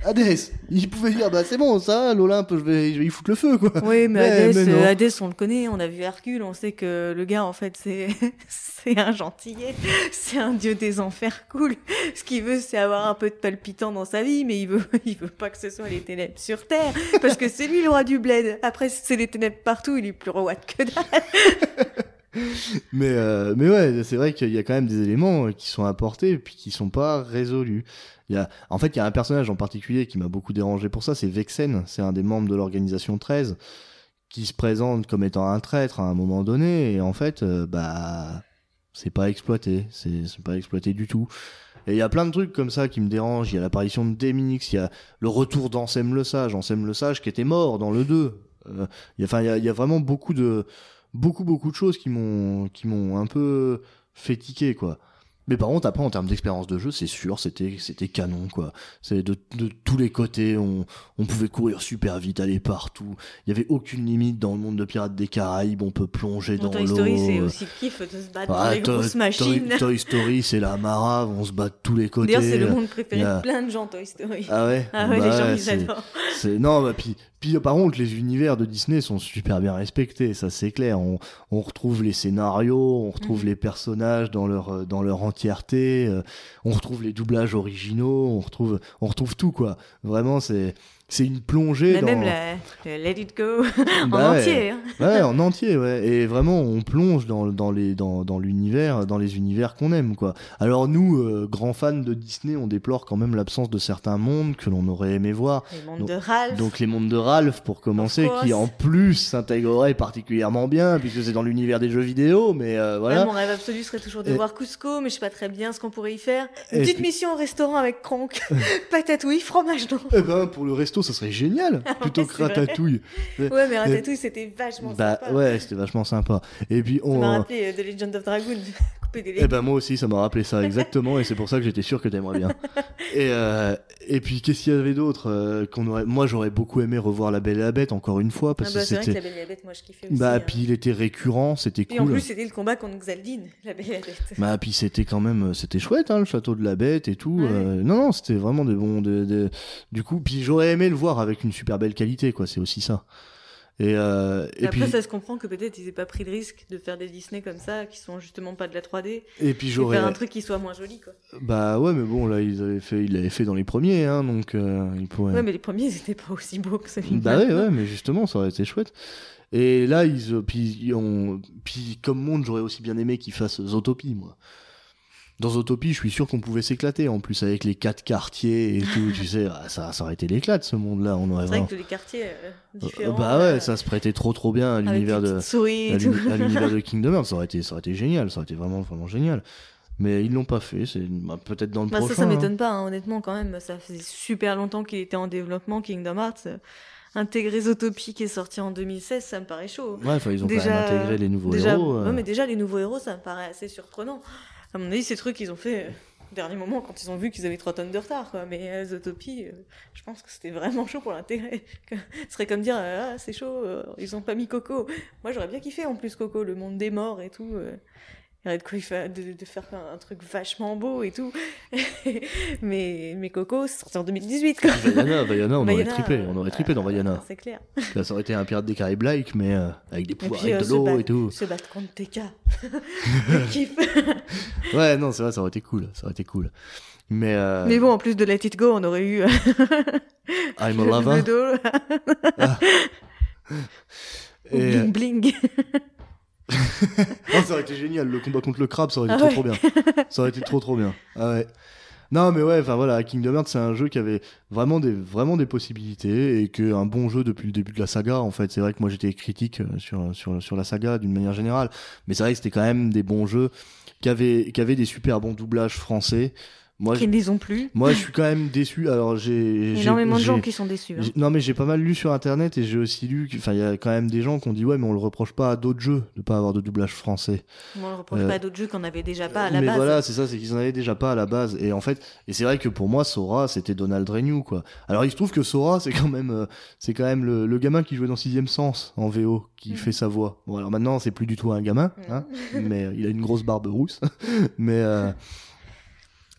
Hadès. Il pouvait dire, bah c'est bon, ça, l'Olympe, je vais, je vais y foutre le feu, quoi. Oui, mais Hadès, mais Hadès, on le connaît, on a vu Hercule, on sait que le gars, en fait, c'est c'est un gentillet, c'est un dieu des enfers cool. Ce qu'il veut, c'est avoir un peu de palpitant dans sa vie, mais il veut, il veut pas que ce soit les ténèbres sur Terre, parce que c'est lui le roi du bled. Après, c'est les ténèbres partout, il est plus roi que dalle. Mais, euh, mais ouais, c'est vrai qu'il y a quand même des éléments qui sont apportés et puis qui sont pas résolus. Il y a, en fait, il y a un personnage en particulier qui m'a beaucoup dérangé pour ça, c'est Vexen. C'est un des membres de l'organisation 13 qui se présente comme étant un traître à un moment donné et en fait, euh, bah, c'est pas exploité. C'est pas exploité du tout. Et il y a plein de trucs comme ça qui me dérangent. Il y a l'apparition de Demix, il y a le retour d'Ansem le Sage, Ansem le Sage qui était mort dans le 2. Euh, il enfin, y a, il y a vraiment beaucoup de, beaucoup beaucoup de choses qui m'ont qui m'ont un peu fait tiquer quoi mais par contre après en termes d'expérience de jeu c'est sûr c'était c'était canon quoi c'est de, de tous les côtés on, on pouvait courir super vite aller partout il y avait aucune limite dans le monde de Pirates des Caraïbes on peut plonger Dans dans Toy l'eau Story, c'est aussi kiff de se battre Ah, dans les Toy- grosses Toy- machines. Toy, Story c'est la marave on se bat de tous les côtés D'ailleurs, c'est le monde préféré a- de plein de gens, Toy Story. ah ouais Ah ouais, Bah les gens, ouais, ils c'est- adorent. non bah puis puis par contre les univers de Disney sont super bien respectés ça c'est clair on, on retrouve les scénarios on retrouve Mhm. les personnages dans leur euh, dans leur entièreté euh, on retrouve les doublages originaux on retrouve on retrouve tout quoi vraiment c'est c'est une plongée Mais dans même la, le Let It Go en Bah ouais. entier. hein. ouais en entier ouais et vraiment on plonge dans dans les dans dans l'univers dans les univers qu'on aime quoi alors nous euh, grands fans de Disney on déplore quand même l'absence de certains mondes que l'on aurait aimé voir Les mondes Donc- de Ralph. donc les mondes de Ralph pour commencer, qui en plus s'intégreraient particulièrement bien puisque c'est dans l'univers des jeux vidéo, mais euh, Ouais, voilà. mon rêve absolu serait toujours de Et- voir Cusco, mais je sais pas très bien ce qu'on pourrait y faire. Une Et petite puis- mission au restaurant avec Kronk. Patatouille, fromage non. Eh ben pour le resto, ça serait génial plutôt que ratatouille. Ouais, mais Ratatouille, c'était vachement Bah sympa. ouais, c'était vachement sympa. Et puis Ça m'a on. rappelé euh, The Legend of Dragoon. Eh ben moi aussi, ça m'a rappelé ça exactement, et c'est pour ça que j'étais sûr que t'aimerais bien. Et euh, et puis qu'est-ce qu'il y avait d'autre euh, qu'on aurait. Moi, j'aurais beaucoup aimé revoir La Belle et la Bête encore une fois Ah parce bah, que c'est vrai que la c'était. Belle et la Bête, moi je kiffais aussi. Bah hein. puis il était récurrent, c'était Et en cool. plus, c'était le combat contre Xaldine, la Belle et la Bête. Bah puis c'était quand même c'était chouette hein, le château de la bête et tout. Ouais. euh, non non c'était vraiment des bons des- des- du coup puis j'aurais aimé le voir avec une super belle qualité quoi c'est aussi ça. Et, euh, et, Après, puis, ça se comprend que peut-être ils aient pas pris le risque de faire des Disney comme ça, qui sont justement pas de la 3D, et puis j'aurais. faire un truc qui soit moins joli, quoi. Bah ouais, mais bon, là, ils avaient fait, ils l'avaient fait dans les premiers, hein, donc euh, ils pourraient. Ouais, mais les premiers, ils étaient pas aussi beaux que celui Bah ouais, ouais, mais justement, ça aurait été chouette. Et là, ils, euh, puis, ils ont, puis comme monde, j'aurais aussi bien aimé qu'ils fassent Zootopie, moi. Dans Zootopie, je suis sûr qu'on pouvait s'éclater, en plus, avec les quatre quartiers et tout, tu sais, ah, ça, ça aurait été l'éclat de ce monde-là, on aurait C'est vrai que les quartiers euh, Euh, différents. bah ouais, euh, ça se prêtait trop trop bien à l'univers de, à l'univers de Kingdom Hearts, ça aurait été, ça aurait été génial, ça aurait été vraiment, vraiment génial. Mais ils l'ont pas fait, c'est bah, peut-être dans le Bah, ça, prochain. ça hein. m'étonne pas, hein, honnêtement, quand même. Ça faisait super longtemps qu'il était en développement, Kingdom Hearts. Euh, Intégrer Zootopie qui est sorti en 2016, ça me paraît chaud. Ouais, enfin, ils ont Déjà- quand même intégré les nouveaux déjà, héros. euh. ouais, mais déjà, les nouveaux héros, ça me paraît assez surprenant. À mon avis, ces trucs qu'ils ont fait euh, dernier moment quand ils ont vu qu'ils avaient 3 tonnes de retard. Quoi. Mais euh, euh, je pense que c'était vraiment chaud pour l'intégrer. Ce serait comme dire euh, Ah, c'est chaud, ils ont pas mis Coco. Moi, j'aurais bien kiffé en plus Coco, le monde des morts et tout. Euh. Il y aurait de quoi y fa- de, de faire un truc vachement beau et tout. mais, mais Coco, c'est sorti en 2018. Quoi. Vaiana, Vaiana, on aurait trippé, euh, on aurait trippé dans Vaiana. C'est clair. Là, ça aurait été un pirate des Caraïbes-like, mais euh, avec des Et pouvoirs, avec euh, de l'eau et tout. Se battre contre TK. Kiff. Ouais, non, c'est vrai, ça aurait été cool, ça aurait été cool. Mais, euh, Mais bon, en plus de Let It Go, on aurait eu euh, I'm a Et, euh, Bling Bling. ça aurait été génial, le combat contre le crabe, ça aurait été Ah trop trop bien. Ça aurait été trop trop bien. Ah ouais. Non, mais ouais, enfin voilà, Kingdom Hearts, c'est un jeu qui avait vraiment des, vraiment des possibilités et que un bon jeu depuis le début de la saga. En fait, c'est vrai que moi j'étais critique euh, sur, sur, sur la saga d'une manière générale, mais c'est vrai que c'était quand même des bons jeux qui avaient, qui avaient des super bons doublages français. Moi, qui je, ne les ont plus. moi, je suis quand même déçu. Alors, j'ai. Énormément de gens qui sont déçus. hein. Non mais j'ai pas mal lu sur internet et j'ai aussi lu, enfin il y a quand même des gens qui ont dit ouais mais on le reproche pas à d'autres jeux de pas avoir de doublage français. Moi, on ne reproche Euh, pas à d'autres jeux qu'on n'avait déjà pas à la mais base. voilà c'est ça c'est qu'ils en avaient déjà pas à la base et en fait et c'est vrai que pour moi Sora c'était Donald Renew quoi. Alors il se trouve que Sora c'est quand même euh, c'est quand même le, le gamin qui jouait dans Sixième Sens en VO qui Mhm. fait sa voix. Bon alors maintenant c'est plus du tout un gamin hein, mais euh, il a une grosse barbe rousse mais euh,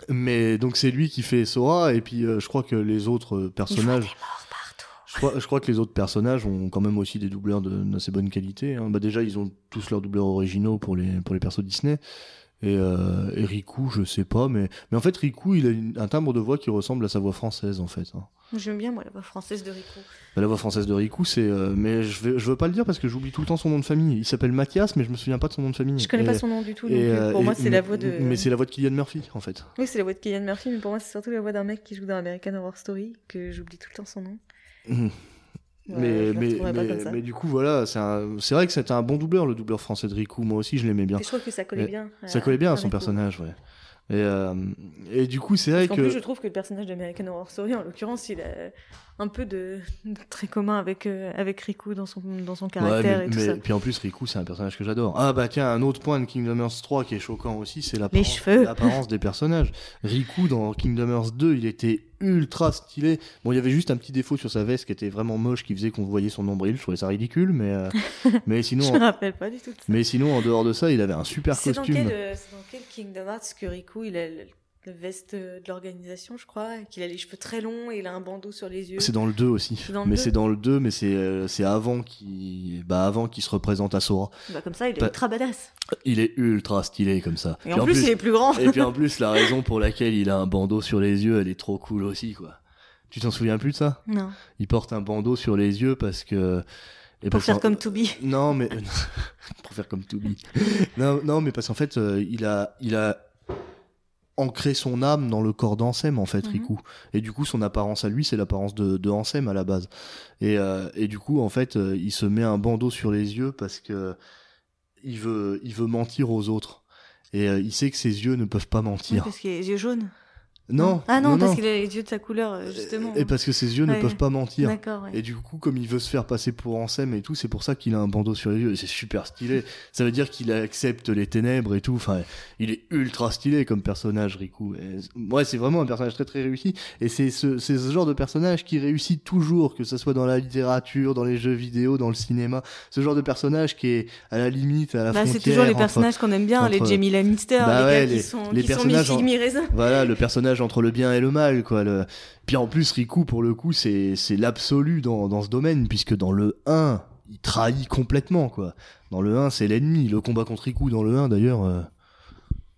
mais donc c'est lui qui fait Sora et puis euh, je crois que les autres euh, personnages je crois, je crois que les autres personnages ont quand même aussi des doubleurs de- d'assez bonne qualité. hein. Bah déjà, ils ont tous leurs doubleurs originaux pour les, pour les persos Disney. Et, euh, et Riku, je sais pas, mais, mais en fait, Riku, il a une- un timbre de voix qui ressemble à sa voix française, en fait. hein. J'aime bien, moi, la voix française de Rico. Bah, la voix française de Riku, c'est. euh, mais je, vais, je veux pas le dire parce que j'oublie tout le temps son nom de famille. Il s'appelle Mathias, mais je me souviens pas de son nom de famille. Je connais Et- pas son nom du tout. et, euh, pour et- moi, c'est la voix de. Mais c'est la voix de Kylian Murphy, en fait. Oui, c'est la voix de Kylian Murphy, mais pour moi, c'est surtout la voix d'un mec qui joue dans American Horror Story, que j'oublie tout le temps son nom. Ouais, mais, mais, mais, mais du coup, voilà, c'est vrai que c'était un bon doubleur, le doubleur français de Riku. Moi aussi, je l'aimais bien. Et je trouve que ça collait bien. Ça collait bien à son Riku. personnage, ouais. Et, euh, et du coup, c'est vrai Parce que. qu'en plus, je trouve que le personnage d'American Horror Story, en l'occurrence, il a un peu de, de très commun avec, euh, avec Riku dans son, dans son Ouais, caractère mais, et tout mais- ça. puis en plus, Riku, c'est un personnage que j'adore. Ah bah tiens, un autre point de Kingdom Hearts 3 qui est choquant aussi, c'est l'apparence des personnages. Riku, dans Kingdom Hearts 2, il était ultra stylé. Bon, il y avait juste un petit défaut sur sa veste qui était vraiment moche, qui faisait qu'on voyait son nombril. Je trouvais ça ridicule, mais, euh, mais, Je me sinon, rappelle pas du tout de ça. mais sinon, en dehors de ça, il avait un super C'est dans, costume. quel, euh, c'est dans quel Kingdom Hearts que Riku, il a le, le veste de l'organisation, je crois, et qu'il a les cheveux très longs et il a un bandeau sur les yeux. C'est dans le 2 aussi. Dans le mais 2? c'est dans le 2, mais c'est euh, c'est avant qu'il bah, avant qu'il se représente à Sora. Bah, comme ça, il est Bah, ultra badass. Il est ultra stylé comme ça. Et Puis en plus, il est plus grand. Et puis en plus, la raison pour laquelle il a un bandeau sur les yeux, elle est trop cool aussi, quoi. Tu t'en souviens plus de ça? Non. Il porte un bandeau sur les yeux parce que. et Pour faire comme Toby. Non, mais. pour faire comme Toby. non, non, mais parce qu'en fait, euh, il a. Il a ancré son âme dans le corps d'Ansem en fait Mhm. Riku et du coup son apparence à lui c'est l'apparence de, de Ansem à la base et, euh, et du coup en fait euh, il se met un bandeau sur les yeux parce que il veut il veut mentir aux autres et euh, il sait que ses yeux ne peuvent pas Oui, mentir parce a les yeux jaunes. Non Ah non, parce qu'il a les yeux de sa couleur, euh, justement. et parce que ses yeux ne peuvent pas mentir. D'accord, ouais. Et du coup, comme il veut se faire passer pour Ansem et tout, c'est pour ça qu'il a un bandeau sur les yeux. Et c'est super stylé. Ça veut dire qu'il accepte les ténèbres et tout. Enfin, il est ultra stylé comme personnage, Riku. Et, ouais, c'est vraiment un personnage très très réussi. Et c'est ce, c'est ce genre de personnage qui réussit toujours, que ce soit dans la littérature, dans les jeux vidéo, dans le cinéma. Ce genre de personnage qui est à la limite, à la Bah, frontière. c'est toujours les entre- personnages qu'on aime bien, les Jamie Lannister, Bah les ouais, gars les- qui sont, les qui sont personnages. Voilà, le personnage entre le bien et le mal, quoi. Le... Puis en plus, Riku, pour le coup, c'est l'absolu dans, dans ce domaine, puisque dans le 1, il trahit complètement, quoi. Dans le 1, c'est l'ennemi. Le combat contre Riku dans le 1, d'ailleurs.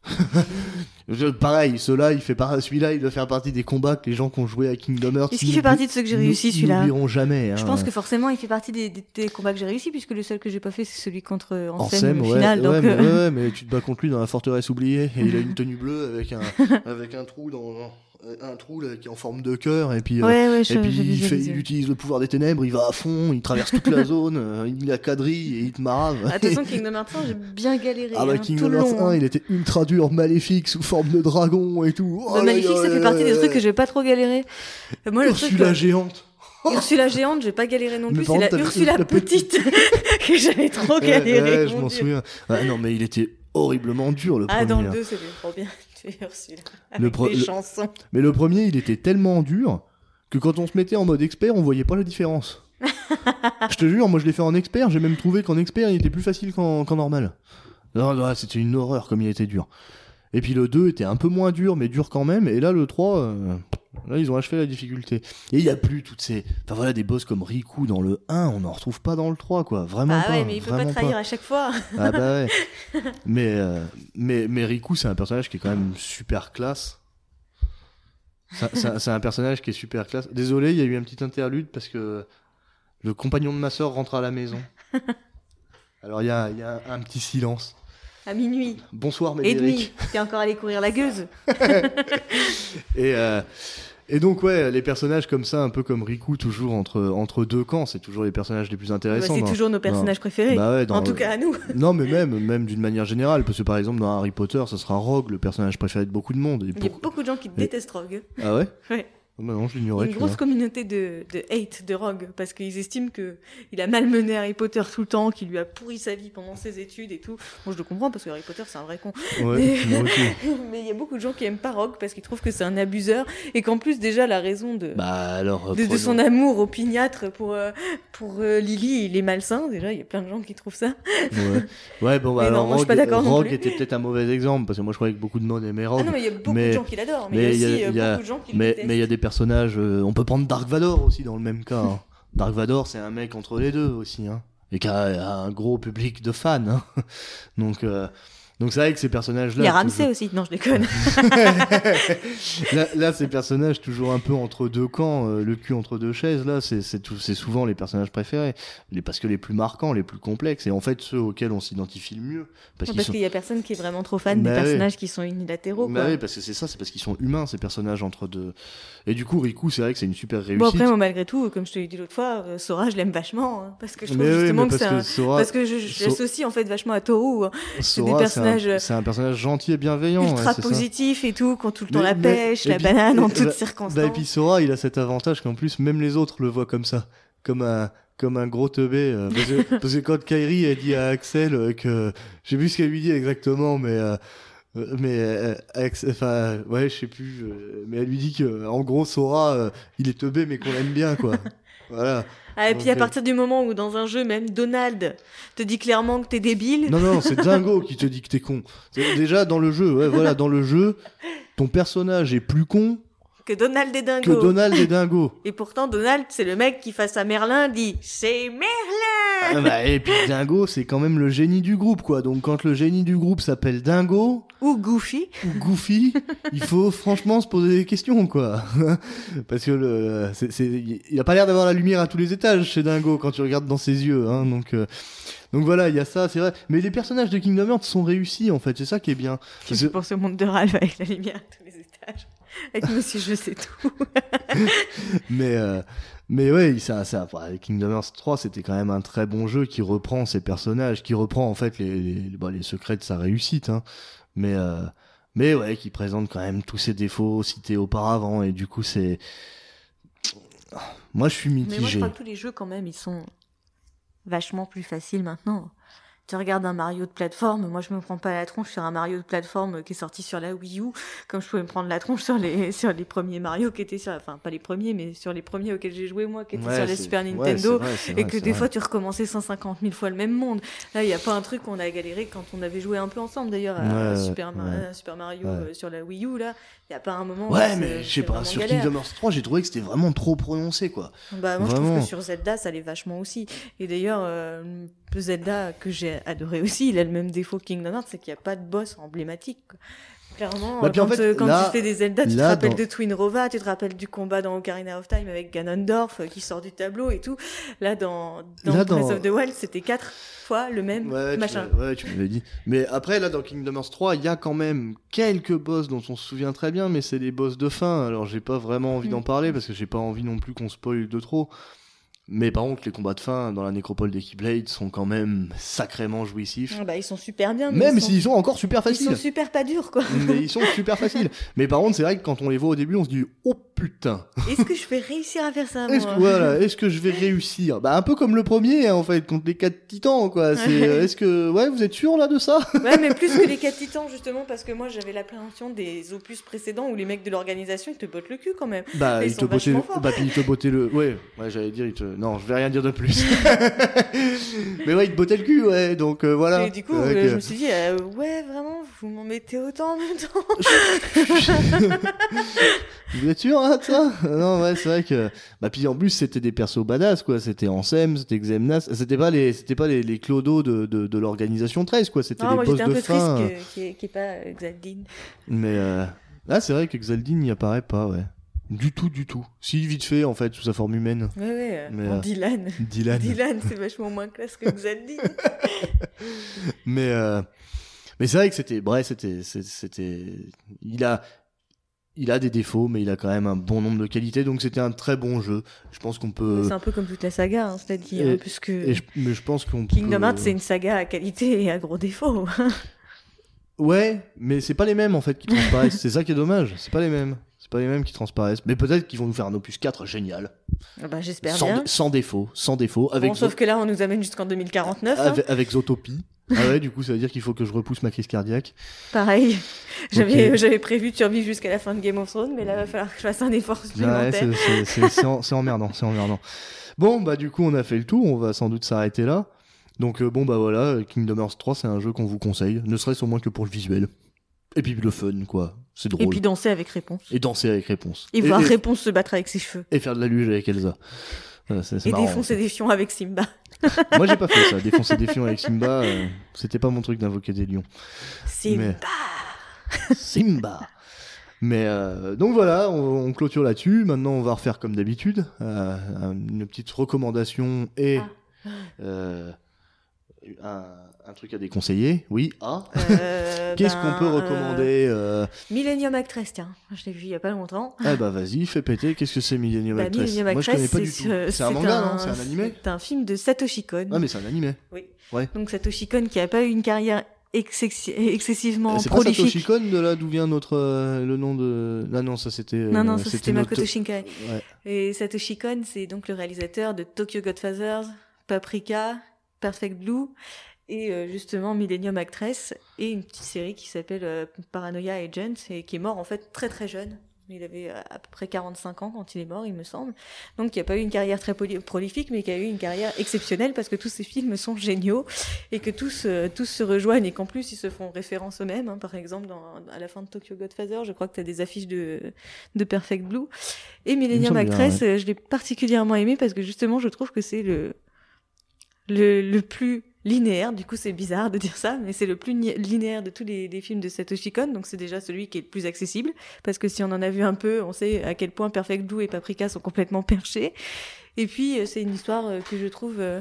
je- Pareil, ceux-là, il fait par... celui-là, il doit faire partie des combats que les gens qui ont joué à Kingdom Hearts. Est-ce qu'il fait partie de ceux que j'ai réussi, celui-là N'oublieront jamais. Je hein. pense que forcément, il fait partie des, des- des combats que j'ai réussi, puisque le seul que j'ai pas fait, c'est celui contre Ansem, Sem, au ouais, final. ouais, donc, mais, euh, ouais, ouais, mais tu te bats contre lui dans la forteresse oubliée et il a une tenue bleue avec un, avec un trou dans un trou là, qui est en forme de cœur et puis euh, ouais, ouais, je, et puis il, fait, utilise le pouvoir des ténèbres, il va à fond, il traverse toute la zone, euh, il a quadrille et il te marave. Ah, toute façon, Kingdom Hearts 1, j'ai bien galéré. Ah bah hein, Kingdom Hearts long. 1, hein. il était ultra dur, maléfique, sous forme de dragon et tout. Oh Le Maléfique, ça fait partie des trucs que j'ai pas trop galéré. Euh, Moi, le truc. Ursula euh, géante. Ursula géante, j'ai pas galéré non plus. C'est la Ursula la petite que j'avais trop galéré. ouais, je m'en souviens. Ah non mais il était horriblement dur le Ah, premier. dans le hein. 2, c'était trop bien. Le pro- chansons. Mais le premier, il était tellement dur que quand on se mettait en mode expert, on voyait pas la différence. je te jure, moi je l'ai fait en expert, j'ai même trouvé qu'en expert, il était plus facile qu'en qu'en normal. Non, non, c'était une horreur comme il était dur. Et puis le 2 était un peu moins dur, mais dur quand même. Et là, le 3, euh, là, ils ont achevé la difficulté. Et il y a plus toutes ces. Enfin voilà, des boss comme Riku dans le 1, on n'en retrouve pas dans le 3, quoi. Vraiment Ah pas. ouais, mais il peut pas trahir à chaque fois. ah bah ouais. mais, euh, mais, mais Riku, c'est un personnage qui est quand même super classe. C'est- un- personnage qui est super classe. Désolé, il y a eu un petit interlude parce que le compagnon de ma soeur rentre à la maison. Alors il y a, y a un, un petit silence. À minuit Bonsoir et demi. Médéric. T'es encore allé courir la gueuse. Et, euh, et donc ouais, les personnages comme ça, un peu comme Riku, toujours entre, entre deux camps, c'est toujours les personnages les plus Bah, intéressants. c'est toujours nos personnages préférés. Bah ouais, dans- en tout cas, à nous. Non, mais même, même d'une manière générale, parce que par exemple dans Harry Potter, ça sera Rogue, le personnage préféré de beaucoup de monde. Et Il y a beaucoup de gens qui détestent Rogue. Ah ouais? Ouais. Ah bah non, je Il y a l'ignorais. une grosse vois. communauté de, de hate de Rogue parce qu'ils estiment que il a malmené Harry Potter tout le temps, qu'il lui a pourri sa vie pendant ses études et tout. Moi je le comprends parce que Harry Potter c'est un vrai con. Ouais. Mais il y a beaucoup de gens qui aiment pas Rogue parce qu'ils trouvent que c'est un abuseur et qu'en plus déjà la raison de, Bah alors. de, son amour opiniâtre pour, euh, pour euh, Lily, il est malsain. Déjà il y a plein de gens qui trouvent ça. Ouais. ouais, bon, bah Mais non, alors moi, Rogue, pas d'accord non Rogue plus. était peut-être un mauvais exemple, parce que moi je croyais que beaucoup de monde aimaient Rogue. Ah non mais il y a beaucoup mais- de gens qui l'adorent, mais, il y a aussi y a- il y a- beaucoup de gens qui le mais détestent. mais il y a des personnages. euh, on peut prendre Dark Vador aussi dans le même cas. hein. Dark Vador, c'est un mec entre les deux aussi. Hein. Et qui a, a un gros public de fans. hein. Donc. euh, donc c'est vrai que ces personnages-là. Il y a Ramsey toujours- aussi, non je déconne. là, là, ces personnages toujours un peu entre deux camps, euh, le cul entre deux chaises, là, c'est souvent les personnages préférés, les, parce que les plus marquants, les plus complexes, et en fait ceux auxquels on s'identifie le mieux, parce Parce sont. qu'il y a personne qui est vraiment trop fan Bah des oui. personnages qui sont unilatéraux. Bah quoi. oui, parce que c'est ça, c'est parce qu'ils sont humains ces personnages entre deux. Et du coup, Riku, c'est vrai que c'est une super réussite. Bon après moi malgré tout, comme je te l'ai dit l'autre fois, euh, Sora je l'aime vachement hein, parce que je trouve mais justement que c'est un... Sora, parce que je, je So- l'associe en fait vachement à Toru, hein, des c'est personnages, c'est un, personnage gentil et bienveillant. ultra ouais, ça. positif et tout, qui ont tout le temps Mais- la pêche, la puis- banane en toutes bah- circonstances. Bah, et puis Sora, il a cet avantage qu'en plus, même les autres le voient comme ça. Comme un, comme un gros teubé. euh, parce, que, parce que quand Kairi a dit à Axel euh, que. Sais plus ce qu'elle lui dit exactement, mais. Mais euh, enfin ouais je sais plus mais elle lui dit que en gros Sora euh, il est teubé mais qu'on l'aime bien quoi. Voilà. Ah, et puis à partir du moment où dans un jeu même Donald te dit clairement que t'es débile, non non c'est Dingo qui te dit que t'es con. Déjà dans le jeu ouais voilà dans le jeu ton personnage est plus con que Donald est dingo. que Donald et Dingo. Et pourtant Donald c'est le mec qui face à Merlin dit c'est Merlin. Ah bah, et puis Dingo, c'est quand même le génie du groupe, quoi. Donc quand le génie du groupe s'appelle Dingo Ou Goofy. ou Goofy, il faut franchement se poser des questions, quoi. Parce que le, c'est, c'est- il a pas l'air d'avoir la lumière à tous les étages chez Dingo quand tu regardes dans ses yeux, hein. Donc, euh, donc voilà, il y a ça, c'est vrai. Mais les personnages de Kingdom Hearts sont réussis, en fait. C'est ça qui est bien. Que- pense au monde de Ralph avec la lumière à tous les étages. Avec Monsieur Je sais tout. mais euh, mais ouais ça ça Kingdom Hearts 3 c'était quand même un très bon jeu qui reprend ses personnages qui reprend en fait les les, bah, les secrets de sa réussite hein. mais euh, mais ouais qui présente quand même tous ses défauts cités auparavant et du coup c'est moi je suis Mais moi je mitigé crois que tous les jeux quand même ils sont vachement plus faciles maintenant. Tu regardes un Mario de plateforme, moi je me prends pas la tronche sur un Mario de plateforme qui est sorti sur la Wii U, comme je pouvais me prendre la tronche sur les sur les premiers Mario qui étaient sur, enfin pas les premiers, mais sur les premiers auxquels j'ai joué moi, qui étaient Ouais, sur la c'est- Super Nintendo, vrai, et que des vrai. fois tu recommençais 150 000 fois le même monde. Là, il y a pas un truc qu'on a galéré quand on avait joué un peu ensemble d'ailleurs à, Ouais, Super, à Mario euh, sur la Wii U là. Il y a pas un moment. où Ouais, mais je sais pas, sur galère. Kingdom Hearts 3, j'ai trouvé que c'était vraiment trop prononcé, quoi. Bah, moi, je trouve que sur Zelda, ça l'est vachement aussi. Et d'ailleurs, euh, Zelda que j'ai adoré aussi, il a le même défaut que Kingdom Hearts, c'est qu'il n'y a pas de boss emblématique. quoi. Clairement, Bah, en quand, fait, euh, quand là- tu fais des Zelda, tu te rappelles dans- de Twin Rova, tu te rappelles du combat dans Ocarina of Time avec Ganondorf euh, qui sort du tableau et tout. Là, dans, dans Là, Breath dans- of the Wild, c'était quatre fois le même Ouais, machin. ouais, tu m'avais dit. Mais après, là, dans Kingdom Hearts 3, il y a quand même quelques boss dont on se souvient très bien, mais c'est des boss de fin. Alors, j'ai pas vraiment envie Mm. d'en parler parce que j'ai pas envie non plus qu'on spoil de trop. Mais par contre, les combats de fin dans la nécropole des Keyblade sont quand même sacrément jouissifs. Ah bah, ils sont super bien, Même ils sont, s'ils sont encore super ils faciles. sont super pas durs, quoi. mais ils sont super faciles. Mais par contre, c'est vrai que quand on les voit au début, on se dit oh putain. Est-ce que je vais réussir à faire ça, Est-ce que, voilà, est-ce que je vais réussir? Bah un peu comme le premier hein, en fait contre les quatre titans quoi. C'est euh, est-ce que ouais vous êtes sûr là de ça? Ouais, mais plus que les 4 titans, justement, parce que moi j'avais l'appréhension des opus précédents où les mecs de l'organisation ils te bottent le cul quand même. Bah Ils te bah puis il te bottait le ouais ouais j'allais dire il te non je vais rien dire de plus. mais ouais il te bottait le cul ouais donc euh, voilà. Et du coup, euh, je me suis dit, euh, ouais, vraiment, vous m'en mettez autant en même temps. Vous êtes sûr hein, de ça Non ouais c'est vrai que bah puis en plus c'était des persos badass quoi c'était Ansem c'était Xemnas c'était pas les c'était pas les, les clodos de, de, de l'organisation 13 quoi c'était Non, les moi boss j'étais un de peu fin. triste qu'il n'y ait, pas euh, Xaldine. Mais euh, là, c'est vrai que Xaldine n'y apparaît pas, ouais. Du tout, du tout. Si, vite fait, en fait, sous sa forme humaine. Ouais, ouais, euh, Mais, euh, Dylan. Dylan. Dylan, c'est vachement moins classe que Xaldine. Mais, euh, mais c'est vrai que c'était, bref, c'était, c'était, il a, il a des défauts, mais il a quand même un bon nombre de qualités, donc c'était un très bon jeu. Je pense qu'on peut, C'est un peu comme toute la saga, hein, c'est-à-dire, hein, puisque et je- mais je pense qu'on peut. Kingdom Hearts c'est une saga à qualité et à gros défauts. Ouais, mais c'est pas les mêmes, en fait, qui transparaissent. c'est ça qui est dommage. C'est pas les mêmes. C'est pas les mêmes qui transparaissent. Mais peut-être qu'ils vont nous faire un opus 4 génial. Ah bah, J'espère Sans, bien. sans défaut, sans défaut. Avec Bon, sauf que là, on nous amène jusqu'en 2049. hein. Avec, avec Zootopie. Ah ouais, du coup, ça veut dire qu'il faut que je repousse ma crise cardiaque. Pareil, j'avais Ok. j'avais prévu de survivre jusqu'à la fin de Game of Thrones, mais là, il va falloir que je fasse un effort Ouais, supplémentaire. c'est- c'est- c'est c'est en- c'est emmerdant, c'est emmerdant. Bon, bah du coup, on a fait le tour, on va sans doute s'arrêter là. Donc euh, bon, bah voilà, Kingdom Hearts 3, c'est un jeu qu'on vous conseille, ne serait-ce au moins que pour le visuel. Et puis le fun, quoi. C'est drôle. Et puis danser avec réponse. Et danser avec réponse. Et, voir réponse se battre avec ses cheveux. et faire de la luge avec Elsa. Voilà, c'est c'est Et marrant. défoncer des fions avec Simba. Moi, j'ai pas fait ça. Défoncer des fions avec Simba, euh, c'était pas mon truc d'invoquer des lions. Simba. Simba. Mais euh, donc voilà, on, on clôture là-dessus. Maintenant, on va refaire comme d'habitude euh, une petite recommandation et Ah. euh, un, un truc à déconseiller. Oui, ah. Euh, Qu'est-ce ben, qu'on peut euh, recommander euh, Millennium Actress, tiens. Je l'ai vu il y a pas longtemps. Ah bah vas-y, fais péter. Qu'est-ce que c'est Millennium Bah, Actress Millennium Moi, je Actress, connais pas du tout. ce- C'est un manga, non? C'est un animé? C'est un film de Satoshi Kon. Ah mais c'est un animé. Oui. Ouais. Donc Satoshi Kon qui a pas eu une carrière excessi- excessivement C'est pas prolifique. Satoshi Kon de là d'où vient notre euh, le nom de. Ah non, ça c'était. Non, non, ça c'était notre- Makoto Shinkai. Ouais. Et Satoshi Kon, c'est donc le réalisateur de Tokyo Godfathers, Paprika, Perfect Blue et euh, justement Millennium Actress et une petite série qui s'appelle euh, Paranoia Agent et qui est mort en fait très très jeune. Il avait euh, à peu près 45 ans quand il est mort, il me semble. Donc, il n'a pas eu une carrière très prolifique, mais qui a eu une carrière exceptionnelle parce que tous ces films sont géniaux et que tous, euh, tous se rejoignent et qu'en plus, ils se font référence eux-mêmes. hein. Par exemple, dans, à la fin de Tokyo Godfather, je crois que tu as des affiches de, de Perfect Blue. Et Millennium bien, Actress, je l'ai particulièrement aimé parce que justement, je trouve que c'est le, le, plus linéaire. Du coup, c'est bizarre de dire ça, mais c'est le plus linéaire de tous les, films de Satoshi Kon. Donc, c'est déjà celui qui est le plus accessible. Parce que si on en a vu un peu, on sait à quel point Perfect Blue et Paprika sont complètement perchés. Et puis, euh, c'est une histoire euh, que je trouve euh,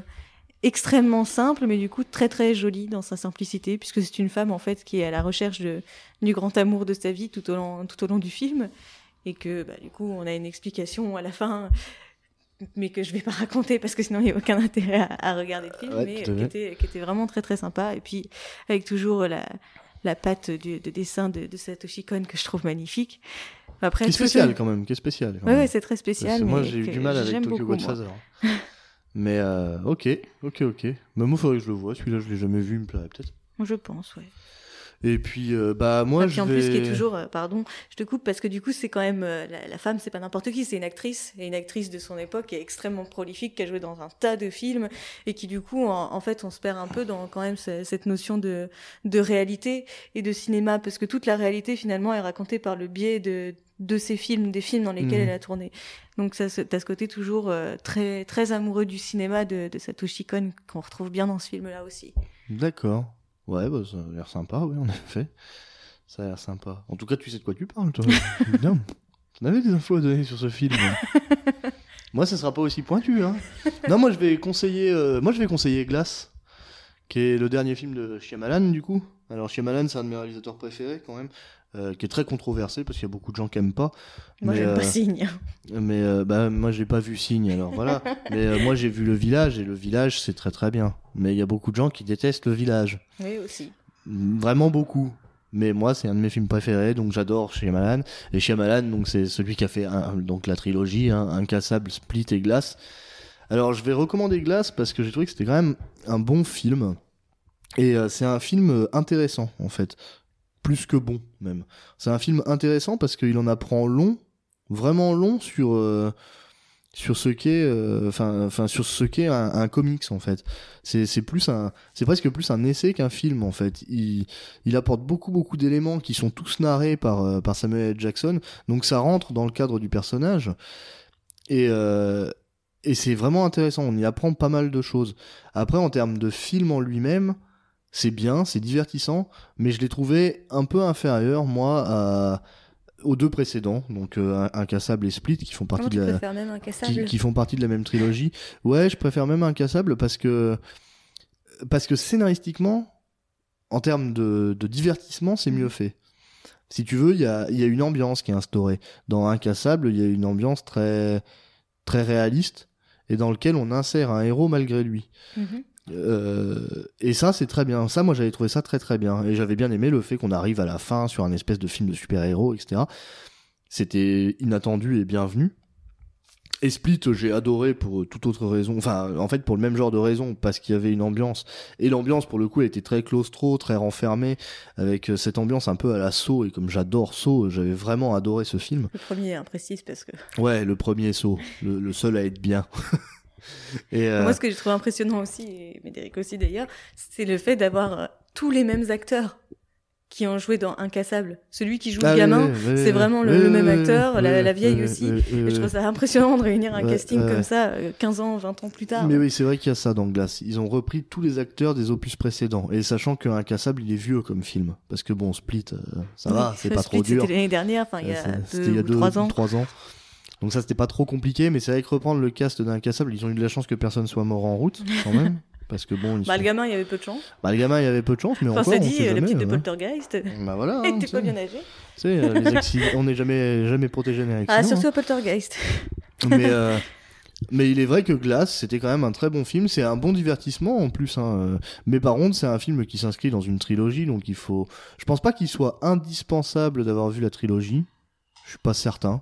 extrêmement simple, mais du coup très très jolie dans sa simplicité, puisque c'est une femme en fait qui est à la recherche du grand amour de sa vie tout au long, tout au long du film. Et que bah, du coup, on a une explication à la fin mais que je vais pas raconter parce que sinon il n'y a aucun intérêt à, à regarder le film, Ouais, mais qui était, qui était vraiment très très sympa. Et puis avec toujours la, la patte du, de dessin de, de Satoshi Kon que je trouve magnifique. Après, Qui est spécial ce- quand même, qui est spécial. quand Ouais, c'est très spécial. moi j'ai eu du mal avec Tokyo. Godfather. Mais euh, ok, ok, ok. Bah, moi, faudrait que je le vois. Celui-là, je l'ai jamais vu, il me plairait peut-être. Je pense, ouais. Et puis, euh, bah, moi, Et je puis en vais... plus, qui est toujours, euh, pardon, je te coupe parce que du coup, c'est quand même euh, la, la femme, c'est pas n'importe qui, c'est une actrice et une actrice de son époque qui est extrêmement prolifique, qui a joué dans un tas de films et qui du coup, en, en fait, on se perd un peu dans quand même ce- cette notion de de réalité et de cinéma parce que toute la réalité finalement est racontée par le biais de de ces films, des films dans lesquels Mhm. elle a tourné. Donc ça, t'as ce côté toujours euh, très très amoureux du cinéma de, de Satoshi Kon qu'on retrouve bien dans ce film-là aussi. D'accord. Ouais, bah, ça a l'air sympa, oui, en effet. Ça a l'air sympa. En tout cas, tu sais de quoi tu parles, toi. Bien. On avait des infos à donner sur ce film. moi, ça sera pas aussi pointu, hein. Non, moi, je vais conseiller, euh, moi, je vais conseiller Glass, qui est le dernier film de Shyamalan, du coup. Alors, Shyamalan, c'est un de mes réalisateurs préférés, quand même, euh, qui est très controversé, parce qu'il y a beaucoup de gens qui aiment pas. Moi, j'aime euh, pas Signe. Mais euh, bah, moi, j'ai pas vu Signe, alors voilà. Mais euh, moi, j'ai vu Le Village, et Le Village, c'est très très bien. Mais il y a beaucoup de gens qui détestent Le Village. Oui aussi. Vraiment beaucoup. Mais moi, c'est un de mes films préférés, donc j'adore Shyamalan. Et Shyamalan, donc c'est celui qui a fait un- donc la trilogie, hein, Incassable, Split et Glace. Alors, je vais recommander Glace parce que j'ai trouvé que c'était quand même un bon film. Et euh, c'est un film intéressant, en fait. Plus que bon, même. C'est un film intéressant parce qu'il en apprend long, vraiment long sur, euh, sur ce qu'est, euh, enfin, enfin, sur ce qu'est un, comics, en fait. C'est, c'est plus un, c'est presque plus un essai qu'un film, en fait. Il, il apporte beaucoup, beaucoup d'éléments qui sont tous narrés par, euh, par Samuel. Jackson. Donc ça rentre dans le cadre du personnage. Et, euh, et c'est vraiment intéressant. On y apprend pas mal de choses. Après, en termes de film en lui-même, c'est bien, c'est divertissant, mais je l'ai trouvé un peu inférieur, moi, à, aux deux précédents, donc euh, Incassable et Split, qui font partie de la, même un qui, cassable qui font partie de la même trilogie. Ouais, je préfère même Incassable parce que parce que scénaristiquement, en termes de, de divertissement, c'est mieux fait. Si tu veux, il y a, il y a une ambiance qui est instaurée. Dans Incassable, il y a une ambiance très très réaliste et dans lequel on insère un héros malgré lui. Mhm. Euh, et ça, c'est très bien. Ça, moi, j'avais trouvé ça très très bien. Et j'avais bien aimé le fait qu'on arrive à la fin sur un espèce de film de super-héros, etc. C'était inattendu et bienvenu. Et Split, j'ai adoré pour toute autre raison. Enfin, en fait, pour le même genre de raison, parce qu'il y avait une ambiance. Et l'ambiance, pour le coup, elle était très claustro, très renfermée, avec euh, cette ambiance un peu à la Saw. Et comme j'adore Saw, j'avais vraiment adoré ce film. Le premier, hein, précise, parce que Ouais, le premier Saw, le, le seul à être bien. et euh, moi, ce que j'ai trouvé impressionnant aussi, et Médéric aussi d'ailleurs, c'est le fait d'avoir euh, tous les mêmes acteurs qui ont joué dans Incassable. Celui qui joue ah le oui, gamin, oui, oui, c'est oui, vraiment le, même acteur, la, vieille aussi. Et je trouve ça impressionnant de réunir un casting comme ça, euh, 15 ans, 20 ans plus tard. Mais oui, c'est vrai qu'il y a ça dans Glace. Ils ont repris tous les acteurs des opus précédents. Et sachant que Incassable, il est vieux comme film. Parce que bon, Split, euh, ça va, c'est pas Split, trop dur. C'était l'année dernière, enfin il y Euh, a c'est- deux, C'était il y a ou deux, trois ans. trois ans. Donc ça, c'était pas trop compliqué. Mais c'est vrai que reprendre le cast d'Incassable, ils ont eu de la chance que personne soit mort en route, quand même. Parce que bon, ils Bah, sont- le gamin, il y avait peu de chance. bah, le gamin, il avait peu de chance, mais Enfin, encore, ça on dit, sait euh, jamais, petite de hein. Poltergeist. Bah voilà. hein, tu pas sais. bien âgée. Tu sais, euh, les accidents, on n'est jamais, jamais protégé des accidents. Ah, hein. surtout à Poltergeist. mais, euh, mais il est vrai que Glass, c'était quand même un très bon film. C'est un bon divertissement en plus. Hein. euh. Mais par contre, c'est un film qui s'inscrit dans une trilogie, donc il faut. Je pense pas qu'il soit indispensable d'avoir vu la trilogie. Je suis pas certain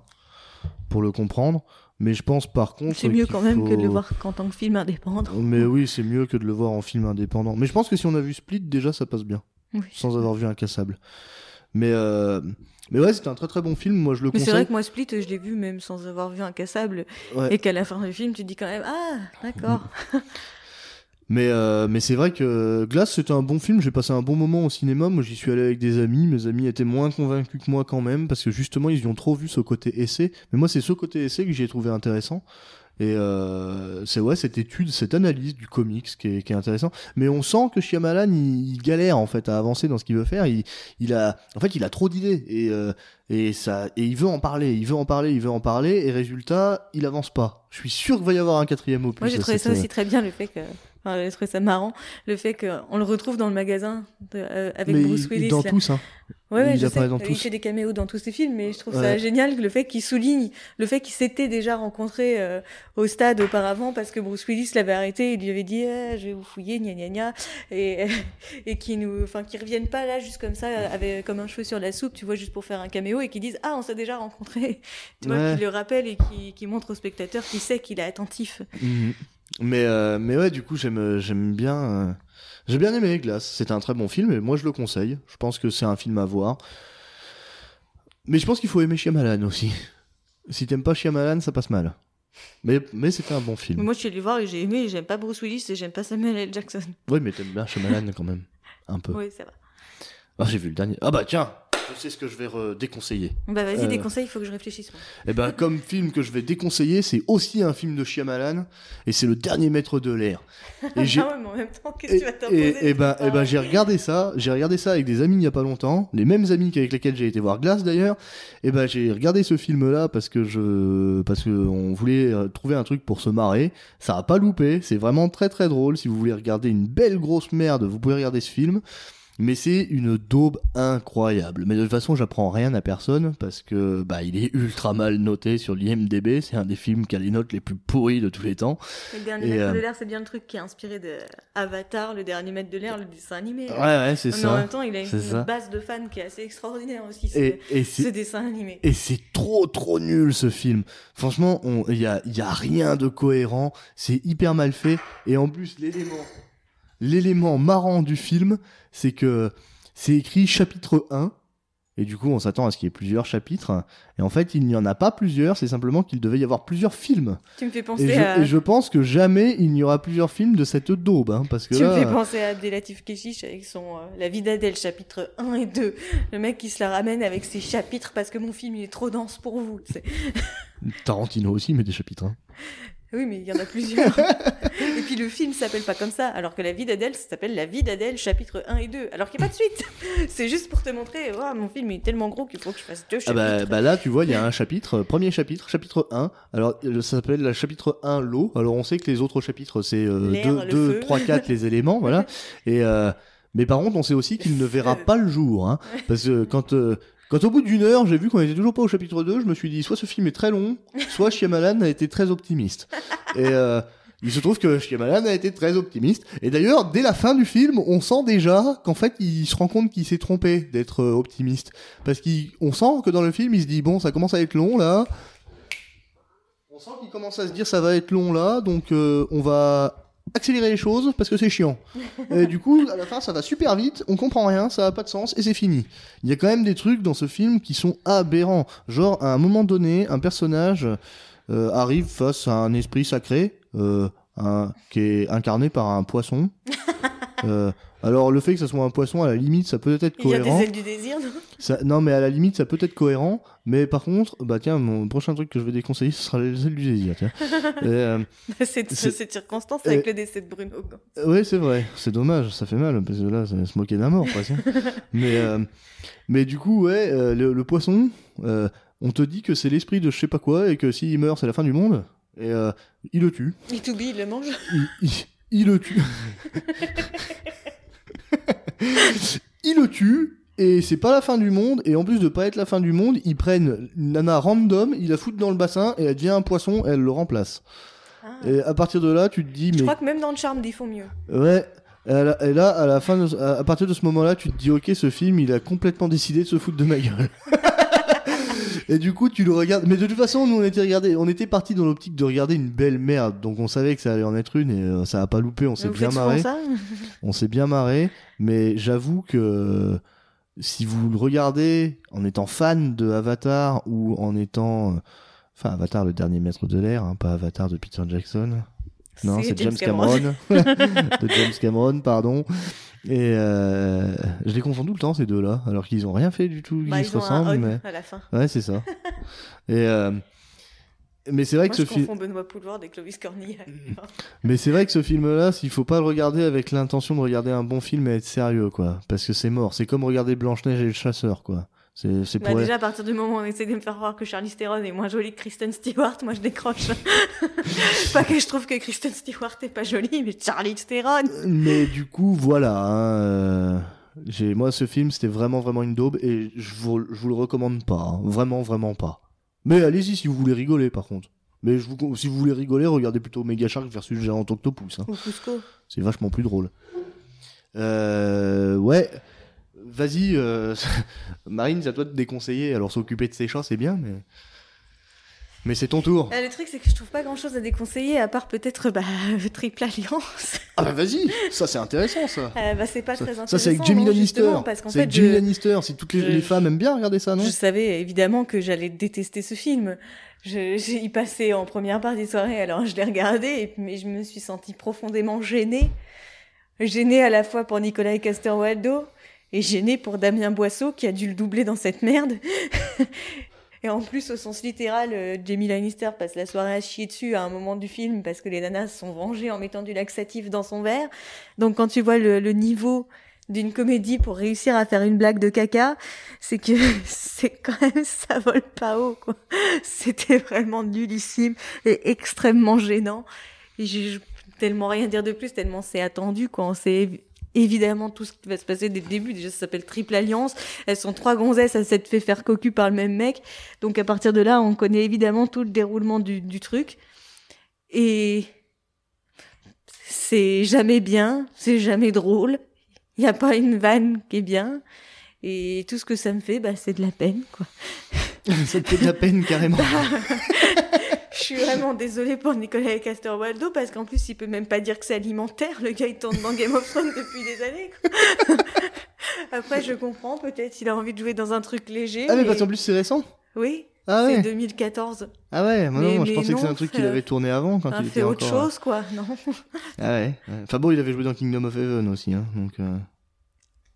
pour le comprendre. Mais je pense par contre. C'est mieux quand même que de le voir qu'en tant que film indépendant. Mais oui, c'est mieux que de le voir en film indépendant. Mais je pense que si on a vu Split, déjà ça passe bien, Oui. sans avoir vu Incassable. Mais euh... mais ouais, c'était un très très bon film. Moi, je le Mais c'est vrai que moi, Split, je l'ai vu même sans avoir vu Incassable. Ouais. Et qu'à la fin du film, tu te dis quand même Ah, d'accord. Mais, euh, mais c'est vrai que Glass, c'était un bon film. J'ai passé un bon moment au cinéma. Moi, j'y suis allé avec des amis. Mes amis étaient moins convaincus que moi quand même, parce que justement, ils y ont trop vu ce côté essai. Mais moi, c'est ce côté essai que j'ai trouvé intéressant. Et euh, c'est ouais, cette étude, cette analyse du comics qui est, qui est intéressant. Mais on sent que Shyamalan, il, il galère en fait à avancer dans ce qu'il veut faire. Il, il a, en fait, il a trop d'idées et euh, et ça, et il veut en parler, il veut en parler, il veut en parler. Et résultat, il avance pas. Je suis sûr qu'il va y avoir un quatrième opus. Moi, j'ai trouvé ça aussi très bien, le fait que. Enfin, j'ai trouvé ça marrant, le fait qu'on le retrouve dans le magasin de- euh, avec mais Bruce il- Willis. dans là. tous, hein. Ouais, ouais, il je sais. dans Il tous. fait des caméos dans tous ses films, mais je trouve Ouais. ça génial le fait qu'il souligne le fait qu'il s'était déjà rencontré euh, au stade auparavant parce que Bruce Willis l'avait arrêté, il lui avait dit Eh, je vais vous fouiller, gna gna gna, et et qui nous, enfin, reviennent pas là juste comme ça, avec comme un cheveu sur la soupe, tu vois, juste pour faire un caméo et qui disent ah on s'est déjà rencontré, tu vois, Ouais. qui le rappelle et qui qui montre au spectateur qu'il sait qu'il est attentif. Mhm. Mais, euh, mais ouais, du coup, j'aime, j'aime bien. euh, J'ai bien aimé Glace. C'était un très bon film et moi je le conseille. Je pense que c'est un film à voir. Mais je pense qu'il faut aimer Shyamalan aussi. Si t'aimes pas Shyamalan, ça passe mal. Mais, mais c'était un bon Mais film. Moi, je suis allée voir et j'ai aimé. J'aime pas Bruce Willis et j'aime pas Samuel L. Jackson. Oui, mais t'aimes bien Shyamalan quand même. Un peu. Oui, ça va. Ah, j'ai vu le dernier. Ah bah tiens, je sais ce que je vais déconseiller. Bah, vas-y, Euh. des conseils, il faut que je réfléchisse. Et ben comme film que je vais déconseiller, c'est aussi un film de Shyamalan et c'est le dernier maître de l'air. Et j'ai Ah ouais, mais en même temps, qu'est-ce que tu vas t'imposer et- et ben, c'est et ben j'ai regardé ça, j'ai regardé ça avec des amis il y a pas longtemps, les mêmes amis qu'avec lesquels j'ai été voir Glace d'ailleurs. Et ben j'ai regardé ce film là parce que je parce que on voulait euh, trouver un truc pour se marrer. Ça a pas loupé, c'est vraiment très très drôle. Si vous voulez regarder une belle grosse merde, vous pouvez regarder ce film. Mais c'est une daube incroyable. Mais de toute façon, j'apprends rien à personne parce que bah il est ultra mal noté sur l'IMDb. C'est un des films qui a les notes les plus pourries de tous les temps. Le dernier Et, maître euh, de l'air, c'est bien le truc qui est inspiré de Avatar, le dernier maître de l'air, le dessin animé. Ouais ouais, c'est Mais en ça. même temps, il a une, ça. base de fans qui est assez extraordinaire aussi, ce, Et, et ce c'est dessin animé. Et c'est trop trop nul ce film. Franchement, il y a, y a rien de cohérent. C'est hyper mal fait. Et en plus, l'élément, l'élément marrant du film, c'est que c'est écrit chapitre 1. Et du coup, on s'attend à ce qu'il y ait plusieurs chapitres. Et en fait, il n'y en a pas plusieurs. C'est simplement qu'il devait y avoir plusieurs films. Tu me fais Et penser je, à... et je pense que jamais il n'y aura plusieurs films de cette daube. Hein, parce que Tu me fais penser à Abdelatif Keshish avec son euh, La vie d'Adèle, chapitre 1 et 2. Le mec qui se la ramène avec ses chapitres parce que mon film il est trop dense pour vous. Tarantino aussi met des chapitres. hein. Oui, mais il y en a plusieurs. et puis le film s'appelle pas comme ça, alors que La vie d'Adèle s'appelle La vie d'Adèle, chapitre 1 et 2. Alors qu'il n'y a pas de suite. C'est juste pour te montrer, oh, mon film est tellement gros qu'il faut que je fasse deux Ah chapitres. bah, bah là, tu vois, il y a un chapitre, euh, premier chapitre, chapitre 1. Alors, euh, ça s'appelle le chapitre 1 l'eau. Alors, on sait que les autres chapitres, c'est euh, L'air, 2, le 2, feu. 3, 4, les éléments, voilà. Et, euh, mais par contre, on sait aussi qu'il ne verra pas le jour. Hein, parce que quand, euh, quand au bout d'une heure, j'ai vu qu'on était toujours pas au chapitre 2, je me suis dit, soit ce film est très long, soit Shyamalan a été très optimiste. Et euh, il se trouve que Shyamalan a été très optimiste. Et d'ailleurs, dès la fin du film, on sent déjà qu'en fait, il se rend compte qu'il s'est trompé d'être euh, optimiste. Parce qu'on sent que dans le film, il se dit, bon, ça commence à être long là. On sent qu'il commence à se dire, ça va être long là, donc euh, on va accélérer les choses parce que c'est chiant. Et du coup, à la fin, ça va super vite, on comprend rien, ça a pas de sens et c'est fini. Il y a quand même des trucs dans ce film qui sont aberrants. Genre, à un moment donné, un personnage euh, arrive face à un esprit sacré euh, un- qui est incarné par un poisson. Euh, alors, le fait que ça soit un poisson, à la limite, ça peut être Il y a des cohérent. ailes du désir, non? Ça- non, mais à la limite, ça peut être cohérent. Mais par contre, bah tiens, mon prochain truc que je vais déconseiller, ce sera les ailes du désir. Tiens. Et, euh, cette, C'est- cette circonstance avec le décès de Bruno. Oui, c'est vrai. C'est dommage, ça fait mal parce que là, ça se moquer d'un mort, quoi. tiens. mais, euh, mais du coup, ouais, euh, le, le poisson, on te dit que c'est l'esprit de je sais pas quoi et que s'il meurt, c'est la fin du monde. Et il le tue. Et to be, il le mange. Il, il- il le tue. il le tue. Et c'est pas la fin du monde, et en plus de pas être la fin du monde, ils prennent une nana random, ils la foutent dans le bassin, et elle devient un poisson, et elle le remplace. Ah. Et à partir de là, tu te dis, Je mais crois que même dans le charme, ils font mieux. Ouais. Et là, à la fin, de- à partir de ce moment-là, tu te dis, ok, ce film, il a complètement décidé de se foutre de ma gueule. et du coup, tu le regardes. Mais de toute façon, nous, on était regardé, on était parti dans l'optique de regarder une belle merde, donc on savait que ça allait en être une et euh, ça a pas loupé. On s'est bien marré. On s'est bien marré, mais j'avoue que si vous le regardez en étant fan de Avatar ou en étant, euh, enfin Avatar, le dernier maître de l'air, hein, pas Avatar de Peter Jackson. Non, c'est James Cameron. de James Cameron, pardon. Et euh, je les confonds tout le temps ces deux-là, alors qu'ils ont rien fait du tout, Bah, ils se ils ont un ressemblent. Mais... à la fin. Ouais, c'est ça. Et euh, mais c'est vrai Moi, que ce film, Benoît Poulvord et Clovis Cornillac. mais c'est vrai que ce film-là, s'il faut pas le regarder avec l'intention de regarder un bon film et être sérieux, quoi, parce que c'est mort. C'est comme regarder Blanche Neige et le chasseur, quoi. C'est Bah, déjà, à partir du moment où on essaie de me faire croire que Charlie Theron est moins jolie que Kristen Stewart, moi je décroche. pas que je trouve que Kristen Stewart est pas jolie, mais Charlie Theron. Mais du coup, voilà. hein, euh, j'ai moi ce film, c'était vraiment vraiment une daube et je vous, je vous le recommande pas, hein, vraiment vraiment pas. Mais allez-y si vous voulez rigoler, par contre. Mais je vous, si vous voulez rigoler, regardez plutôt Mega Shark versus Géant Octopus. hein. Ou Cusco. C'est vachement plus drôle. Euh, ouais. Vas-y, euh, Marine, c'est à toi de déconseiller. Alors s'occuper de ses chats, c'est bien, mais Mais c'est ton tour. Ah, le truc, c'est que je trouve pas grand chose à déconseiller, à part peut-être bah, Triple Alliance. Ah bah vas-y, ça c'est intéressant ça. Euh, bah, c'est pas Ça, très intéressant. ça, c'est avec Jamie Lannister. C'est Jamie je, Lannister. Si toutes les, je- les femmes aiment bien regarder ça, non je savais évidemment que j'allais détester ce film. Je, j'ai y passé en première partie de soirée, alors je l'ai regardé, et- mais je me suis sentie profondément gênée. Gênée à la fois pour Nicolas Castor-Waldo, et gênée pour Damien Boisseau, qui a dû le doubler dans cette merde. Et en plus, au sens littéral, euh, Jamie Lannister passe la soirée à chier dessus à un moment du film parce que les nanas sont vengées en mettant du laxatif dans son verre. Donc quand tu vois le, niveau d'une comédie pour réussir à faire une blague de caca, c'est que c'est quand même ça vole pas haut quoi. C'était vraiment nullissime et extrêmement gênant. Et j'ai tellement rien dire de plus, tellement c'est attendu quoi. On évi- évidemment tout ce qui va se passer dès le début. Déjà ça s'appelle Triple Alliance. Elles sont trois gonzesses à s'être fait faire cocu par le même mec. Donc à partir de là, on connaît évidemment tout le déroulement du, du truc. Et c'est jamais bien, c'est jamais drôle. Il n'y a pas une vanne qui est bien. Et tout ce que ça me fait, bah, c'est de la peine, quoi. Ça te fait de la peine carrément. Je suis vraiment désolée pour Nicolas Castor-Waldo parce qu'en plus, il peut même pas dire que c'est alimentaire. Le gars, il tourne dans Game of Thrones depuis des années. quoi. Après, je comprends. Peut-être il a envie de jouer dans un truc léger. Ah mais parce qu'en plus c'est récent. Oui, Ah c'est ouais. 2014. Ah ouais. Moi, Mais- je mais pensais que c'est non, un truc qu'il euh, avait tourné avant quand On a il fait était autre encore. chose, quoi. Non. Ah ouais. ouais. Enfin bon, il avait joué dans Kingdom of Heaven aussi, hein. Donc. euh,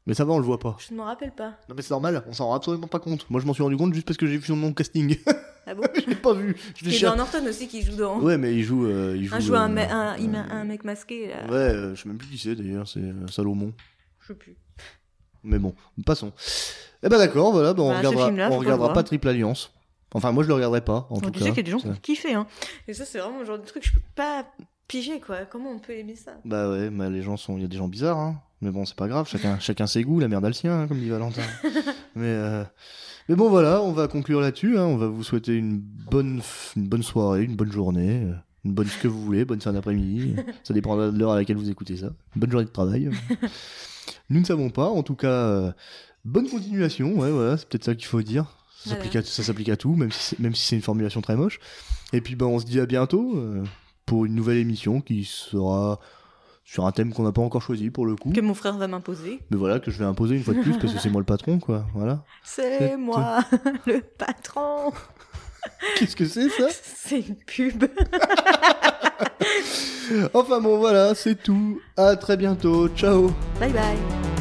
Mais ça va, on le voit pas. Je ne m'en rappelle pas. Non mais c'est normal, on s'en rend absolument pas compte. Moi je m'en suis rendu compte juste parce que j'ai vu son nom casting. Ah bon je l'ai pas vu. Je l'ai Edward Norton aussi qui joue dans. Ouais mais il joue. euh, il joue, un, joue un, euh, me- un, il euh, met un mec masqué, là. Ouais, euh, je sais même plus qui c'est d'ailleurs, c'est euh, Salomon. Je sais plus. Mais bon, passons. Eh ben d'accord, voilà, ben, on Bah, ce regardera, film-là, on pas le regardera voir. pas Triple Alliance. Enfin, moi je le regarderai pas, en tout tu cas. sais qu'il y a des gens Ça- qui kiffent, hein. Et ça, c'est vraiment le genre de truc que je peux pas piger, quoi. Comment on peut aimer ça? Bah ouais, mais les gens sont, il y a des gens bizarres, hein. Mais bon, c'est pas grave, chacun, chacun ses goûts, la merde a le sien, hein, comme dit Valentin. mais, euh, mais bon voilà, on va conclure là-dessus. Hein. On va vous souhaiter une bonne, une bonne soirée, une bonne journée, euh, une bonne ce que vous voulez, bonne fin d'après-midi. ça dépend de l'heure à laquelle vous écoutez ça. Bonne journée de travail. Nous ne savons pas, en tout cas, euh, bonne continuation. Ouais, voilà, c'est peut-être ça qu'il faut dire. Ça Voilà. s'applique à, ça s'applique à tout, même si c'est, même si c'est une formulation très moche. Et puis ben, on se dit à bientôt euh, pour une nouvelle émission qui sera sur un thème qu'on n'a pas encore choisi pour le coup. Que mon frère va m'imposer. Mais voilà, que je vais imposer une fois de plus parce que c'est moi le patron, quoi. Voilà. C'est moi, le patron. Qu'est-ce que c'est ça? C'est une pub. Enfin bon, voilà, c'est tout. À très bientôt. Ciao. Bye bye.